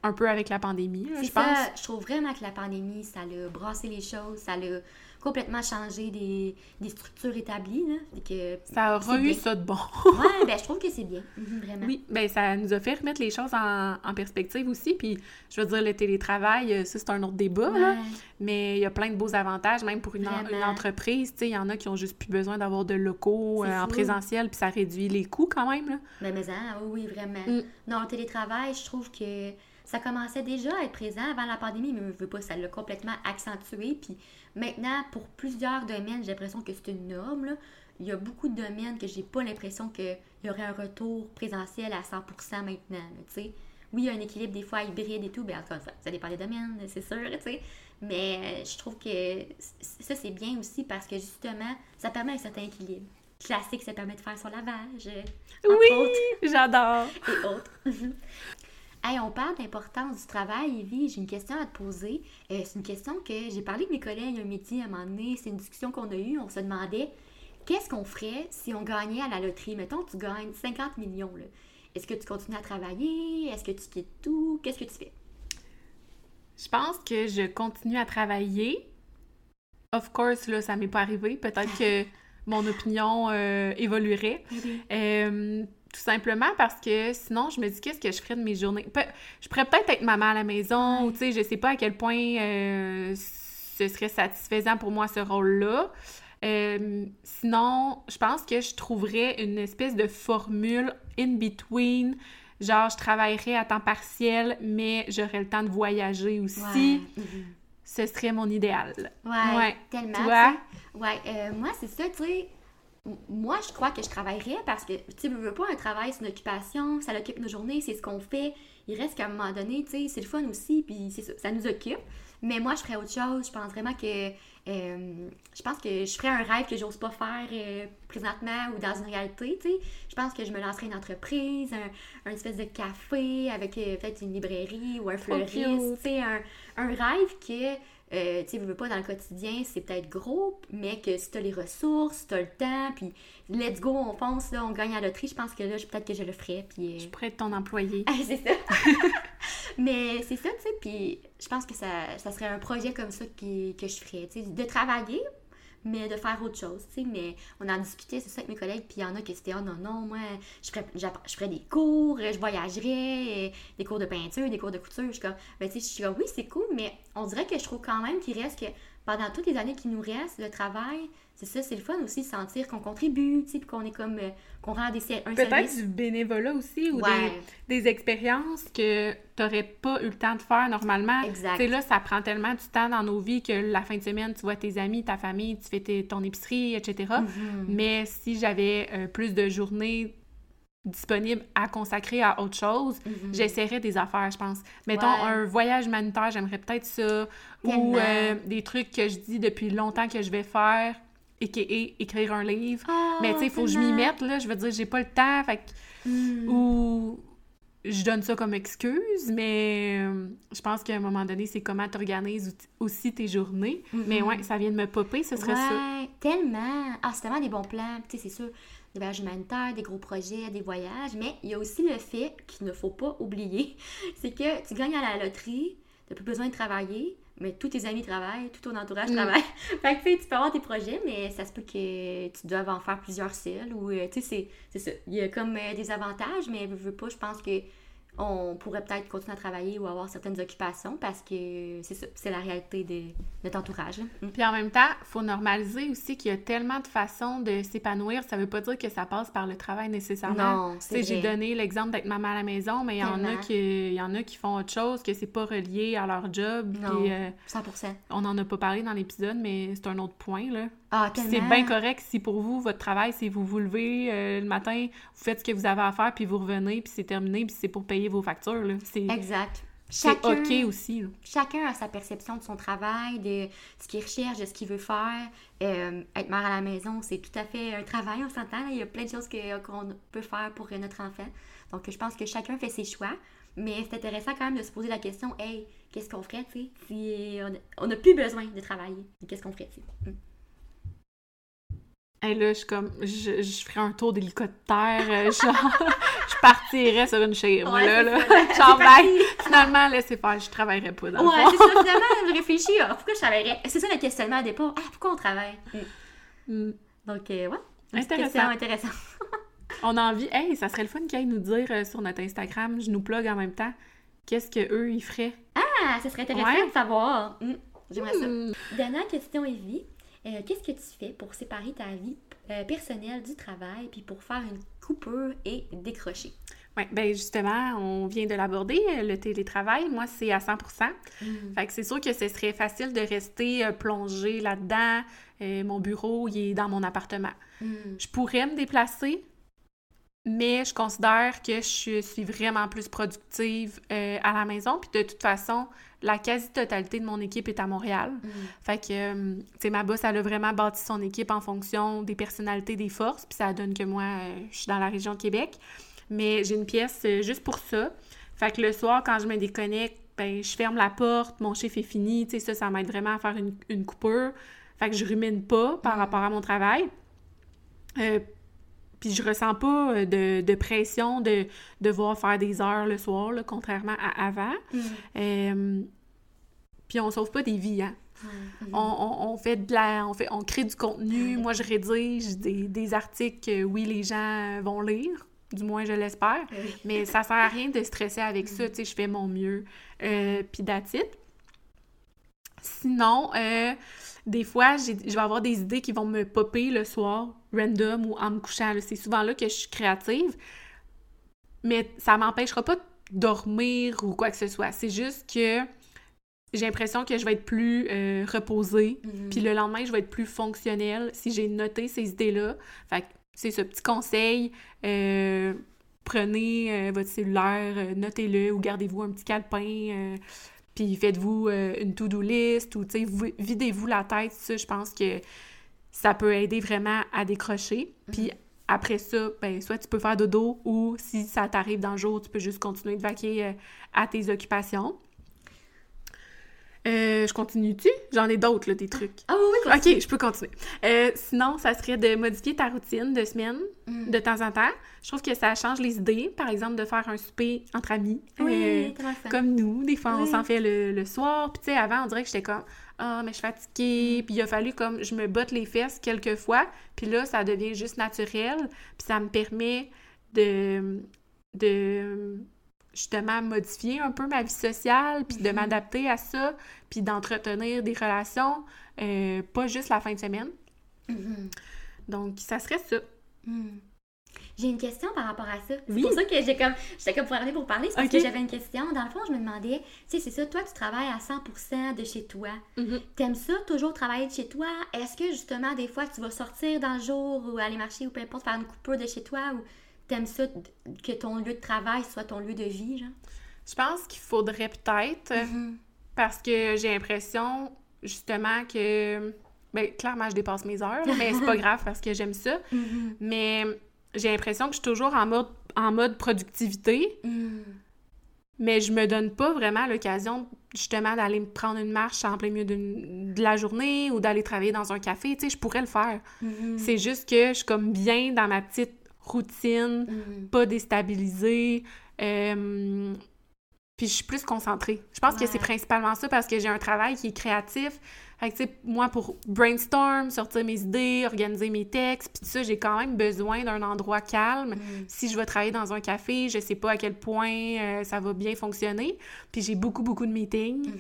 un peu avec la pandémie, là, je pense.
je trouve vraiment que la pandémie, ça a brassé les choses, ça a complètement changé des, des structures établies, là, que,
Ça aura eu ça de bon. (laughs)
ouais, ben, je trouve que c'est bien, mhm, vraiment.
Oui, ben ça nous a fait remettre les choses en, en perspective aussi. Puis, je veux dire, le télétravail, euh, ça, c'est un autre débat, là. Mais il y a plein de beaux avantages, même pour une, en- une entreprise. Tu sais, il y en a qui ont juste plus besoin d'avoir de locaux euh, en présentiel, puis ça réduit les coûts quand même, là.
Mais, mais hein, oui, oui, vraiment.
Mm.
Non, le télétravail, je trouve que ça commençait déjà à être présent avant la pandémie, mais je veux pas, ça l'a complètement accentué. Puis maintenant, pour plusieurs domaines, j'ai l'impression que c'est une norme. là. Il y a beaucoup de domaines que j'ai pas l'impression qu'il y aurait un retour présentiel à 100% maintenant. là. Oui, il y a un équilibre des fois hybride et tout, mais encore une fois, ça dépend des domaines, c'est sûr, tu sais. Mais euh, je trouve que ça, c'est bien aussi parce que justement, ça permet un certain équilibre. Classique, ça permet de faire son lavage. euh, entre
Oui! J'adore!
et autres. (laughs) hey, on parle d'importance du travail, Evie. J'ai une question à te poser. Euh, c'est une question que j'ai parlé avec mes collègues un midi à un moment donné. C'est une discussion qu'on a eue. On se demandait qu'est-ce qu'on ferait si on gagnait à la loterie? Mettons, tu gagnes 50 millions. là. Est-ce que tu continues à travailler? Est-ce que tu quittes tout? Qu'est-ce que tu fais?
Je pense que je continue à travailler. Of course, là, ça m'est pas arrivé. Peut-être que (laughs) mon opinion euh, évoluerait. Euh, tout simplement parce que sinon, je me dis qu'est-ce que je ferais de mes journées? Pe- je pourrais peut-être être maman à la maison, ou tu sais, je sais pas à quel point euh, ce serait satisfaisant pour moi ce rôle-là. Euh, sinon, je pense que je trouverais une espèce de formule in between. Genre, je travaillerais à temps partiel, mais j'aurais le temps de voyager aussi.
Ouais.
Ce serait mon idéal.
Ouais,
Ouais.
tellement.
Toi?
Ouais, euh, moi, c'est ça, tu sais. Moi, je crois que je travaillerais parce que, tu sais, je veux pas un travail, c'est une occupation, ça occupe nos journées, c'est ce qu'on fait. Il reste qu'à un moment donné, tu sais, c'est le fun aussi, puis c'est ça, ça nous occupe. Mais moi, je ferais autre chose. Je pense vraiment que. euh, je pense que je ferais un rêve que j'ose pas faire euh, présentement ou dans une réalité, tu sais. Je pense que je me lancerais une entreprise, un, un espèce de café avec euh, peut-être une librairie ou un fleuriste, tu sais, un, un rêve que, euh, tu sais, veux pas dans le quotidien, c'est peut-être gros, mais que si t'as les ressources, t'as le temps, puis let's go, on fonce, là, on gagne à la loterie, je pense que là, peut-être que je le ferais, puis... euh,
Je pourrais être ton employé. (laughs)
ah, c'est ça. (laughs) Mais c'est ça, tu sais, puis je pense que ça, ça serait un projet comme ça qui- que je ferais, tu sais, de travailler, mais de faire autre chose, tu sais, mais on en discutait, c'est ça, avec mes collègues, puis il y en a qui étaient, oh non, non, moi, je ferais, je des cours, je voyagerais, des cours de peinture, des cours de couture, je suis comme, ben, tu sais, je suis comme, oui, c'est cool, mais on dirait que je trouve quand même qu'il reste que, pendant toutes les années qui nous restent, le travail, c'est ça, c'est le fun aussi, de sentir qu'on contribue, puis qu'on est comme, euh, qu'on rend des, un
Peut-être du bénévolat aussi ou des,
Ouais.
des expériences que t'aurais pas eu le temps de faire normalement.
Exact.
Tu sais, là, ça prend tellement du temps dans nos vies que la fin de semaine, tu vois tes amis, ta famille, tu fais tes- ton épicerie, etc.
Mhm.
Mais si j'avais euh, plus de journées disponible à consacrer à autre chose,
Mhm.
j'essaierais des affaires, je pense. Mettons,
Ouais.
un voyage humanitaire, j'aimerais peut-être ça. Ou euh, des trucs que je dis depuis longtemps que je vais faire, et écrire un livre.
Ah,
Mais tu sais, il faut que je m'y mette, là. Je veux dire, j'ai pas le temps, fait
Hmm.
Ou je donne ça comme excuse, mais euh, je pense qu'à un moment donné, c'est comment tu organises aussi tes journées.
Mhm.
Mais ouais, ça vient de me popper, ce serait ça.
Tellement. Ah, c'est tellement des bons plans. Tu sais, c'est sûr, des voyages humanitaires, des gros projets, des voyages. Mais il y a aussi le fait qu'il ne faut pas oublier, (laughs) c'est que tu gagnes à la loterie, tu plus besoin de travailler, mais tous tes amis travaillent, tout ton entourage
Mm.
travaille. (laughs) fait que tu peux avoir tes projets, mais ça se peut que tu doives en faire plusieurs seuls. Ou, euh, tu sais, c'est- c'est ça. Il y a comme euh, des avantages, mais je veux pas, je pense que on pourrait peut-être continuer à travailler ou avoir certaines occupations parce que c'est ça, c'est la réalité de notre entourage. Mm.
Puis en même temps, faut normaliser aussi qu'il y a tellement de façons de s'épanouir. Ça veut pas dire que ça passe par le travail nécessairement.
Non, c'est
j'ai donné l'exemple d'être maman à la maison, mais il y en a qui il y en a qui font autre chose, que c'est pas relié à leur job.
Non.
Euh,
100%.
on n'en a pas parlé dans l'épisode, mais c'est un autre point là.
Ah,
c'est bien correct si pour vous, votre travail, c'est vous vous levez euh, le matin, vous faites ce que vous avez à faire, puis vous revenez, puis c'est terminé, puis c'est pour payer vos factures. là. C'est
Exact.
c'est
Chacun,
OK aussi. là.
chacun a sa perception de son travail, de ce qu'il recherche, de ce qu'il veut faire. Euh, être mère à la maison, c'est tout à fait un travail, on s'entend. Il y a plein de choses que- qu'on peut faire pour notre enfant. Donc, je pense que chacun fait ses choix. Mais c'est intéressant quand même de se poser la question, hey, qu'est-ce qu'on ferait, tu sais, si on n'a plus besoin de travailler? Qu'est-ce qu'on ferait, tu sais? Mm.
Et là, je suis comme, je, je ferais un tour d'hélicoptère, euh, (laughs) genre, je partirais sur une chaise, moi,
Ouais,
là, là.
ça. (laughs)
Genre,
parti.
Finalement, laissez faire, je travaillerais pas, dans
Ouais, c'est ça, (laughs) finalement, je réfléchis, ah, pourquoi je travaillerais? C'est ça le questionnement à départ. Ah, pourquoi on travaille? Mm.
Mm.
Donc, euh, ouais.
Intéressant.
question intéressante.
On a envie, hey, ça serait le fun qu'ils aillent nous dire euh, sur notre Instagram, je nous plug en même temps, qu'est-ce que eux ils feraient?
Ah, ce serait intéressant
Ouais.
de savoir. Mm, J'aimerais ça. Dernière question, Evie. Euh, Qu'est-ce que tu fais pour séparer ta vie euh, personnelle du travail, puis pour faire une coupure et décrocher?
Ouais, ben justement, on vient de l'aborder, euh, le télétravail, moi c'est à 100
Mm.
Fait que c'est sûr que ce serait facile de rester plongé là-dedans. Euh, mon bureau, il est dans mon appartement.
Mm.
Je pourrais me déplacer, mais je considère que je suis vraiment plus productive euh, à la maison. Puis de toute façon, la quasi-totalité de mon équipe est à Montréal.
Mm.
Fait que, euh, tu sais, ma boss, elle a vraiment bâti son équipe en fonction des personnalités, des forces. Puis ça donne que moi, euh, je suis dans la région de Québec. Mais j'ai une pièce euh, juste pour ça. Fait que le soir, quand je me déconnecte, ben, je ferme la porte, mon chiffre est fini. Tu sais, ça, ça m'aide vraiment à faire une, une coupure. Fait que je rumine pas par
Mm.
rapport à mon travail. Euh, puis je ressens pas euh, de, de pression de devoir faire des heures le soir, là, contrairement à avant.
Mm.
Euh, puis on sauve pas des vies, hein.
Mm.
On, on- on fait de la, on fait, on crée du contenu. Moi, je rédige des, des articles que, oui, les gens vont lire. Du moins, je l'espère.
Oui.
Mais ça sert à rien de stresser avec ça. Tu sais, je fais mon mieux. Euh, Puis it. Sinon, euh, des fois, j'ai- je vais avoir des idées qui vont me popper le soir, random ou en me couchant. C'est souvent là que je suis créative. Mais ça m'empêchera pas de dormir ou quoi que ce soit. C'est juste que j'ai l'impression que je vais être plus euh, reposée.
Mhm.
Puis le lendemain, je vais être plus fonctionnelle si j'ai noté ces idées-là. Fait que c'est ce petit conseil. euh, prenez euh, votre cellulaire, notez-le ou gardez-vous un petit calepin. puis faites-vous une to-do list ou, tu sais, vous- videz-vous la tête. Ça, je pense que ça peut aider vraiment à décrocher. Puis après ça, ben, soit tu peux faire dodo ou si ça t'arrive dans le jour, tu peux juste continuer de vaquer euh, à tes occupations. Euh, je continue-tu? J'en ai d'autres, là, des trucs.
Ah oui, oui, continue.
Ok, je peux continuer. Euh, sinon, ça serait de modifier ta routine de semaine
Mm.
de temps en temps. Je trouve que ça change les idées. Par exemple, de faire un souper entre amis.
Oui,
Euh, comme nous, des fois, on s'en fait le, le soir. Puis, tu sais, avant, on dirait que j'étais comme Ah, mais je suis fatiguée. Puis, il a fallu comme je me botte les fesses quelques fois. Puis là, ça devient juste naturel. Puis, ça me permet de, de justement modifier un peu ma vie sociale. Puis, de
Mhm.
m'adapter à ça. Puis, d'entretenir des relations. euh, pas juste la fin de semaine.
Mhm.
Donc, ça serait ça.
Hmm. J'ai une question par rapport à ça. C'est
Oui.
pour ça que j'ai comme j'étais comme programmée pour parler, c'est parce que j'avais une question. Dans le fond, je me demandais, tu sais, c'est ça, toi tu travailles à 100% de chez toi.
Mhm.
T'aimes ça toujours travailler de chez toi? Est-ce que justement des fois tu vas sortir dans le jour ou aller marcher ou peu importe faire une coupure de chez toi ou t'aimes ça, que ton lieu de travail soit ton lieu de vie, genre?
Je pense qu'il faudrait peut-être,
Mm-hmm.
parce que j'ai l'impression, justement, que... Ben, clairement, je dépasse mes heures, mais c'est pas (laughs) grave parce que j'aime ça.
Mm-hmm.
Mais j'ai l'impression que je suis toujours en mode, en mode productivité,
Mm.
mais je me donne pas vraiment l'occasion, justement, d'aller me prendre une marche en plein milieu de la journée ou d'aller travailler dans un café. Tu sais, je pourrais le faire.
Mhm.
C'est juste que je suis comme bien dans ma petite routine,
Mhm.
pas déstabilisée. euh, puis je suis plus concentrée. Je pense que c'est principalement ça parce que j'ai un travail qui est créatif. Fait que, tu sais, moi, pour brainstorm, sortir mes idées, organiser mes textes, puis tout ça, j'ai quand même besoin d'un endroit calme.
Mhm.
Si je vais travailler dans un café, je sais pas à quel point euh, ça va bien fonctionner. Puis j'ai beaucoup, beaucoup de meetings.
Ouais.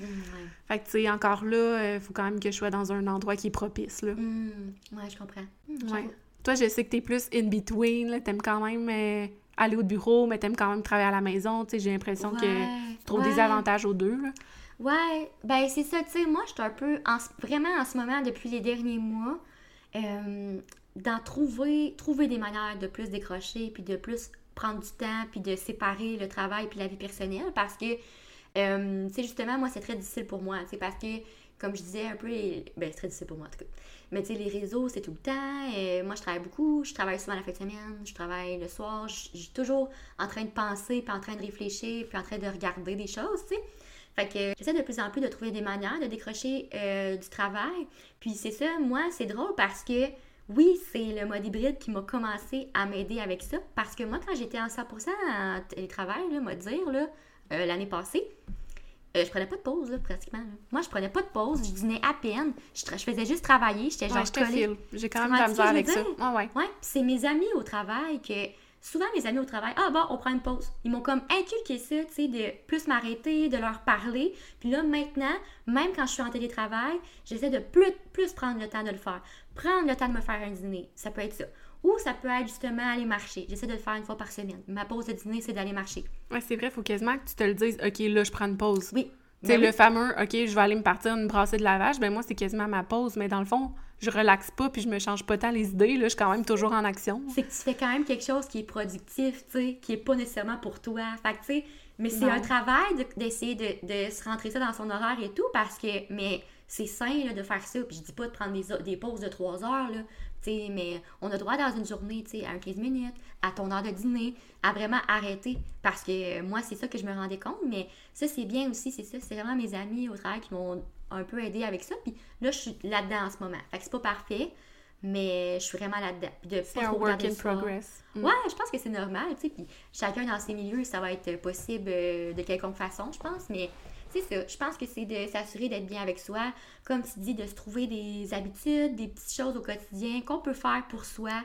Fait que, tu sais, encore là, il faut quand même que je sois dans un endroit qui est propice, là.
Mhm. Ouais, je comprends.
Ouais. Toi, je sais que t'es plus in-between, là. T'aimes quand même euh, aller au bureau, mais t'aimes quand même travailler à la maison. Tu sais, j'ai l'impression que tu trouves des avantages aux deux, là.
Ouais, ben c'est ça, tu sais, moi, je suis un peu, vraiment en ce moment, depuis les derniers mois, euh, d'en trouver, trouver des manières de plus décrocher, puis de plus prendre du temps, puis de séparer le travail puis la vie personnelle, parce que, euh, tu sais, justement, moi, c'est très difficile pour moi, tu parce que, comme je disais un peu, ben, c'est très difficile pour moi, en tout cas. Mais tu sais, les réseaux, c'est tout le temps. euh, moi, je travaille beaucoup. Je travaille souvent la fin de semaine. Je travaille le soir. Je suis toujours en train de penser, puis en train de réfléchir, puis en train de regarder des choses, tu sais. Fait que j'essaie de plus en plus de trouver des manières de décrocher euh, du travail. Puis c'est ça, moi, c'est drôle parce que oui, c'est le mode hybride qui m'a commencé à m'aider avec ça. Parce que moi, quand j'étais en 100% en télétravail, là, m'a dire, là, euh, l'année passée, euh, je prenais pas de pause, là, pratiquement. là. Moi, je prenais pas de pause, je dînais à peine. Je, tra- je faisais juste travailler, j'étais genre
Ouais. J'ai quand même de la misère avec ça.
dire?
Ouais, ouais.
Ouais, puis c'est mes amis au travail que souvent mes amis au travail, ah bon, on prend une pause. Ils m'ont comme inculqué ça, tu sais, de plus m'arrêter, de leur parler. Puis là maintenant, même quand je suis en télétravail, j'essaie de plus plus prendre le temps de le faire. Prendre le temps de me faire un dîner, ça peut être ça. Ou ça peut être justement aller marcher. J'essaie de le faire une fois par semaine. Ma pause de dîner, c'est d'aller marcher.
Ouais, c'est vrai, faut quasiment que tu te le dises. OK, là, je prends une pause.
Oui.
Tu sais,
Ben oui.
le fameux, OK, je vais aller me partir une brassée de lavage, ben moi, c'est quasiment ma pause. Mais dans le fond, je relaxe pas puis je me change pas tant les idées. Là, je suis quand même toujours en action.
c'est que tu fais quand même quelque chose qui est productif, tu sais, qui est pas nécessairement pour toi. Fait que, tu sais, mais c'est un travail de- d'essayer de, de se rentrer ça dans son horaire et tout, parce que, mais c'est sain là, de faire ça. Puis je dis pas de prendre des, des pauses de 3 heures, là, tu sais, mais on a droit dans une journée, tu sais, à un 15 minutes, à ton heure de dîner, à vraiment arrêter. Parce que moi, c'est ça que je me rendais compte, mais ça, c'est bien aussi, c'est ça. C'est vraiment mes amis au travail qui m'ont un peu aidé avec ça. Puis là, je suis là-dedans en ce moment. Fait que c'est pas parfait, mais je suis vraiment là-dedans.
C'est un work in progress. Mm.
Ouais, je pense que c'est normal, tu sais, puis chacun dans ses milieux, ça va être possible euh, de quelconque façon, je pense, mais c'est ça, je pense que c'est de s'assurer d'être bien avec soi, comme tu dis, de se trouver des habitudes, des petites choses au quotidien qu'on peut faire pour soi,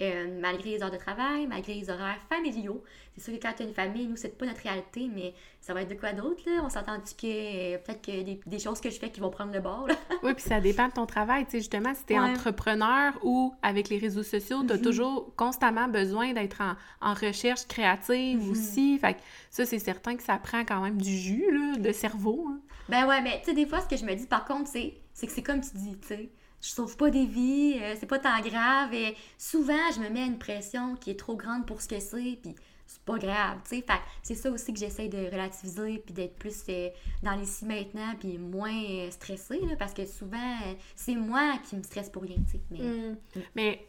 euh, malgré les heures de travail, malgré les horaires familiaux. C'est sûr que quand tu as une famille, nous, c'est pas notre réalité, mais ça va être de quoi d'autre, là? On s'entend-tu que euh, peut-être que des, des choses que je fais qui vont prendre le bord, là? (laughs)
Oui, puis ça dépend de ton travail. Tu sais, justement, si tu es
Ouais.
entrepreneur ou avec les réseaux sociaux, tu as
Mhm.
toujours constamment besoin d'être en, en recherche créative
Mhm.
aussi. Fait que ça, c'est certain que ça prend quand même du jus, là, de cerveau. hein.
Ben ouais, mais tu sais, des fois, ce que je me dis, par contre, c'est c'est que c'est comme tu dis, tu sais. Je sauve pas des vies, euh, c'est pas tant grave. Et souvent, je me mets une pression qui est trop grande pour ce que c'est, puis c'est pas grave, tu sais. C'est ça aussi que j'essaie de relativiser, puis d'être plus euh, dans l'ici maintenant, puis moins euh, stressée, là, parce que souvent, euh, c'est moi qui me stresse pour rien, tu sais. Mais
Mm. Mais,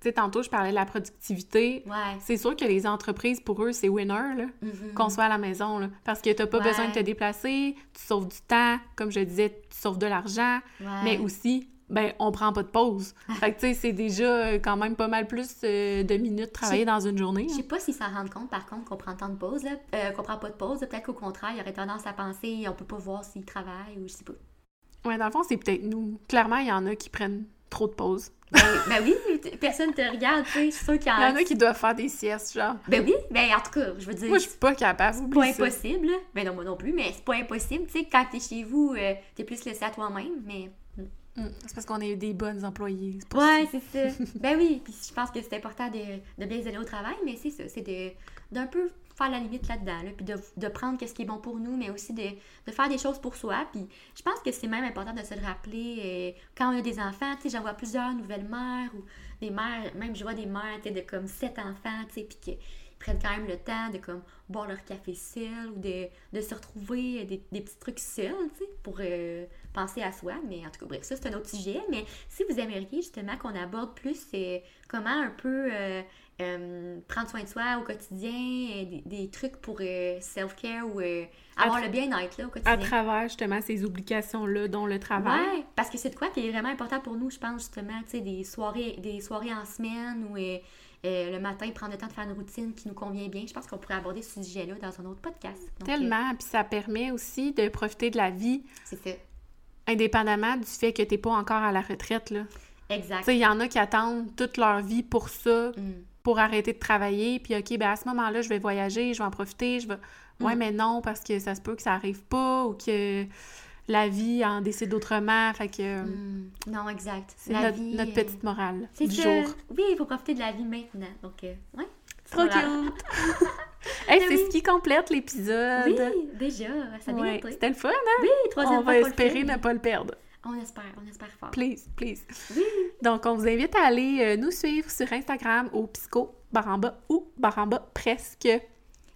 tu sais, tantôt, je parlais de la productivité.
ouais.
C'est sûr que les entreprises, pour eux, c'est winner, là,
Mhm.
qu'on soit à la maison, là, parce que t'as pas
Ouais.
besoin de te déplacer, tu sauves du temps, comme je disais, tu sauves de l'argent,
Ouais.
mais aussi, ben, on prend pas de pause. (laughs) fait que, tu sais, c'est déjà euh, quand même pas mal plus euh, de minutes travaillées dans une journée.
Je sais pas s'ils s'en rendent compte, par contre, qu'on prend tant de pause, là, euh, qu'on prend pas de pause. Peut-être qu'au contraire, il aurait tendance à penser on peut pas voir s'ils travaillent ou je sais pas.
Ouais, dans le fond, c'est peut-être nous. Clairement, il y en a qui prennent trop de pauses.
Ben, ben oui, t- personne te regarde, tu sais. Sûre qu'il y en
Il y en a qui doivent faire des siestes, genre.
Ben oui, ben en tout cas, je veux dire,
Moi, je suis pas capable,
c'est pas
ça.
impossible. là. Ben non, moi non plus, mais c'est pas impossible. Tu sais, quand t'es chez vous, euh, t'es plus laissé à toi-même, mais
Mm. C'est parce qu'on est des bonnes employées.
Ouais, c'est ça. (laughs) ben oui, puis je pense que c'est important de, de bien se donner au travail, mais c'est ça, c'est de d'un peu faire la limite là-dedans, là, puis de, prendre ce qui est bon pour nous, mais aussi de, de faire des choses pour soi. Puis je pense que c'est même important de se le rappeler euh, quand on a des enfants. Tu sais, j'en vois plusieurs nouvelles mères ou des mères, même je vois des mères de comme sept enfants, tu sais, puis qui prennent quand même le temps de comme boire leur café seul ou de, de se retrouver des, des petits trucs seuls, tu sais, pour euh, penser à soi. Mais en tout cas, bref, ça c'est un autre sujet. Mais si vous aimeriez justement qu'on aborde plus euh, comment un peu euh, prendre soin de soi au quotidien, euh, des, des trucs pour euh, self-care ou euh, avoir
À
le bien-être là, au
À
quotidien.
travers justement ces obligations-là, dont le travail.
Ouais, parce que c'est de quoi qui est vraiment important pour nous, je pense justement, tu sais, des soirées, des soirées en semaine ou le matin, prendre le temps de faire une routine qui nous convient bien. Je pense qu'on pourrait aborder ce sujet-là dans un autre podcast. Donc,
Tellement. Puis ça permet aussi de profiter de la vie
c'est ça.
indépendamment du fait que t'es pas encore à la retraite. Là. Tu
Exact.
sais, il y en a qui attendent toute leur vie pour ça,
Mm.
Pour arrêter de travailler. Puis, OK, ben à ce moment-là, je vais voyager, je vais en profiter. Je vais... Ouais,
Mm.
mais non, parce que ça se peut que ça arrive pas ou que la vie en décide autrement. Fait que
Mm. Non, exact.
c'est notre,
vie,
notre
euh,
petite morale
C'est
du jour.
Oui, il faut profiter de la vie maintenant. Donc, euh, ouais.
Trop
Voilà.
cute! (laughs) hey,
Ben
c'est
oui.
ce qui complète l'épisode.
Oui, déjà, ça a bien
Ouais. C'était le fun, hein?
Oui, troisième
On
fois
va
qu'on le
espérer ne pas le perdre.
On espère, on espère fort.
Please, please.
Oui.
Donc, on vous invite à aller euh, nous suivre sur Instagram au Pisco Baramba ou Baramba presque.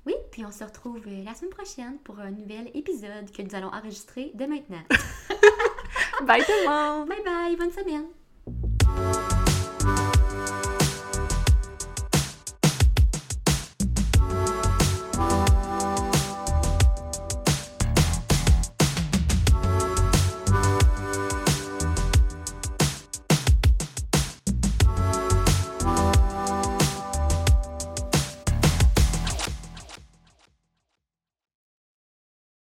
Oui, puis on se retrouve euh, la semaine prochaine pour un nouvel épisode que nous allons enregistrer dès maintenant. (laughs)
Bye tout le monde!
bye bye, bonne semaine!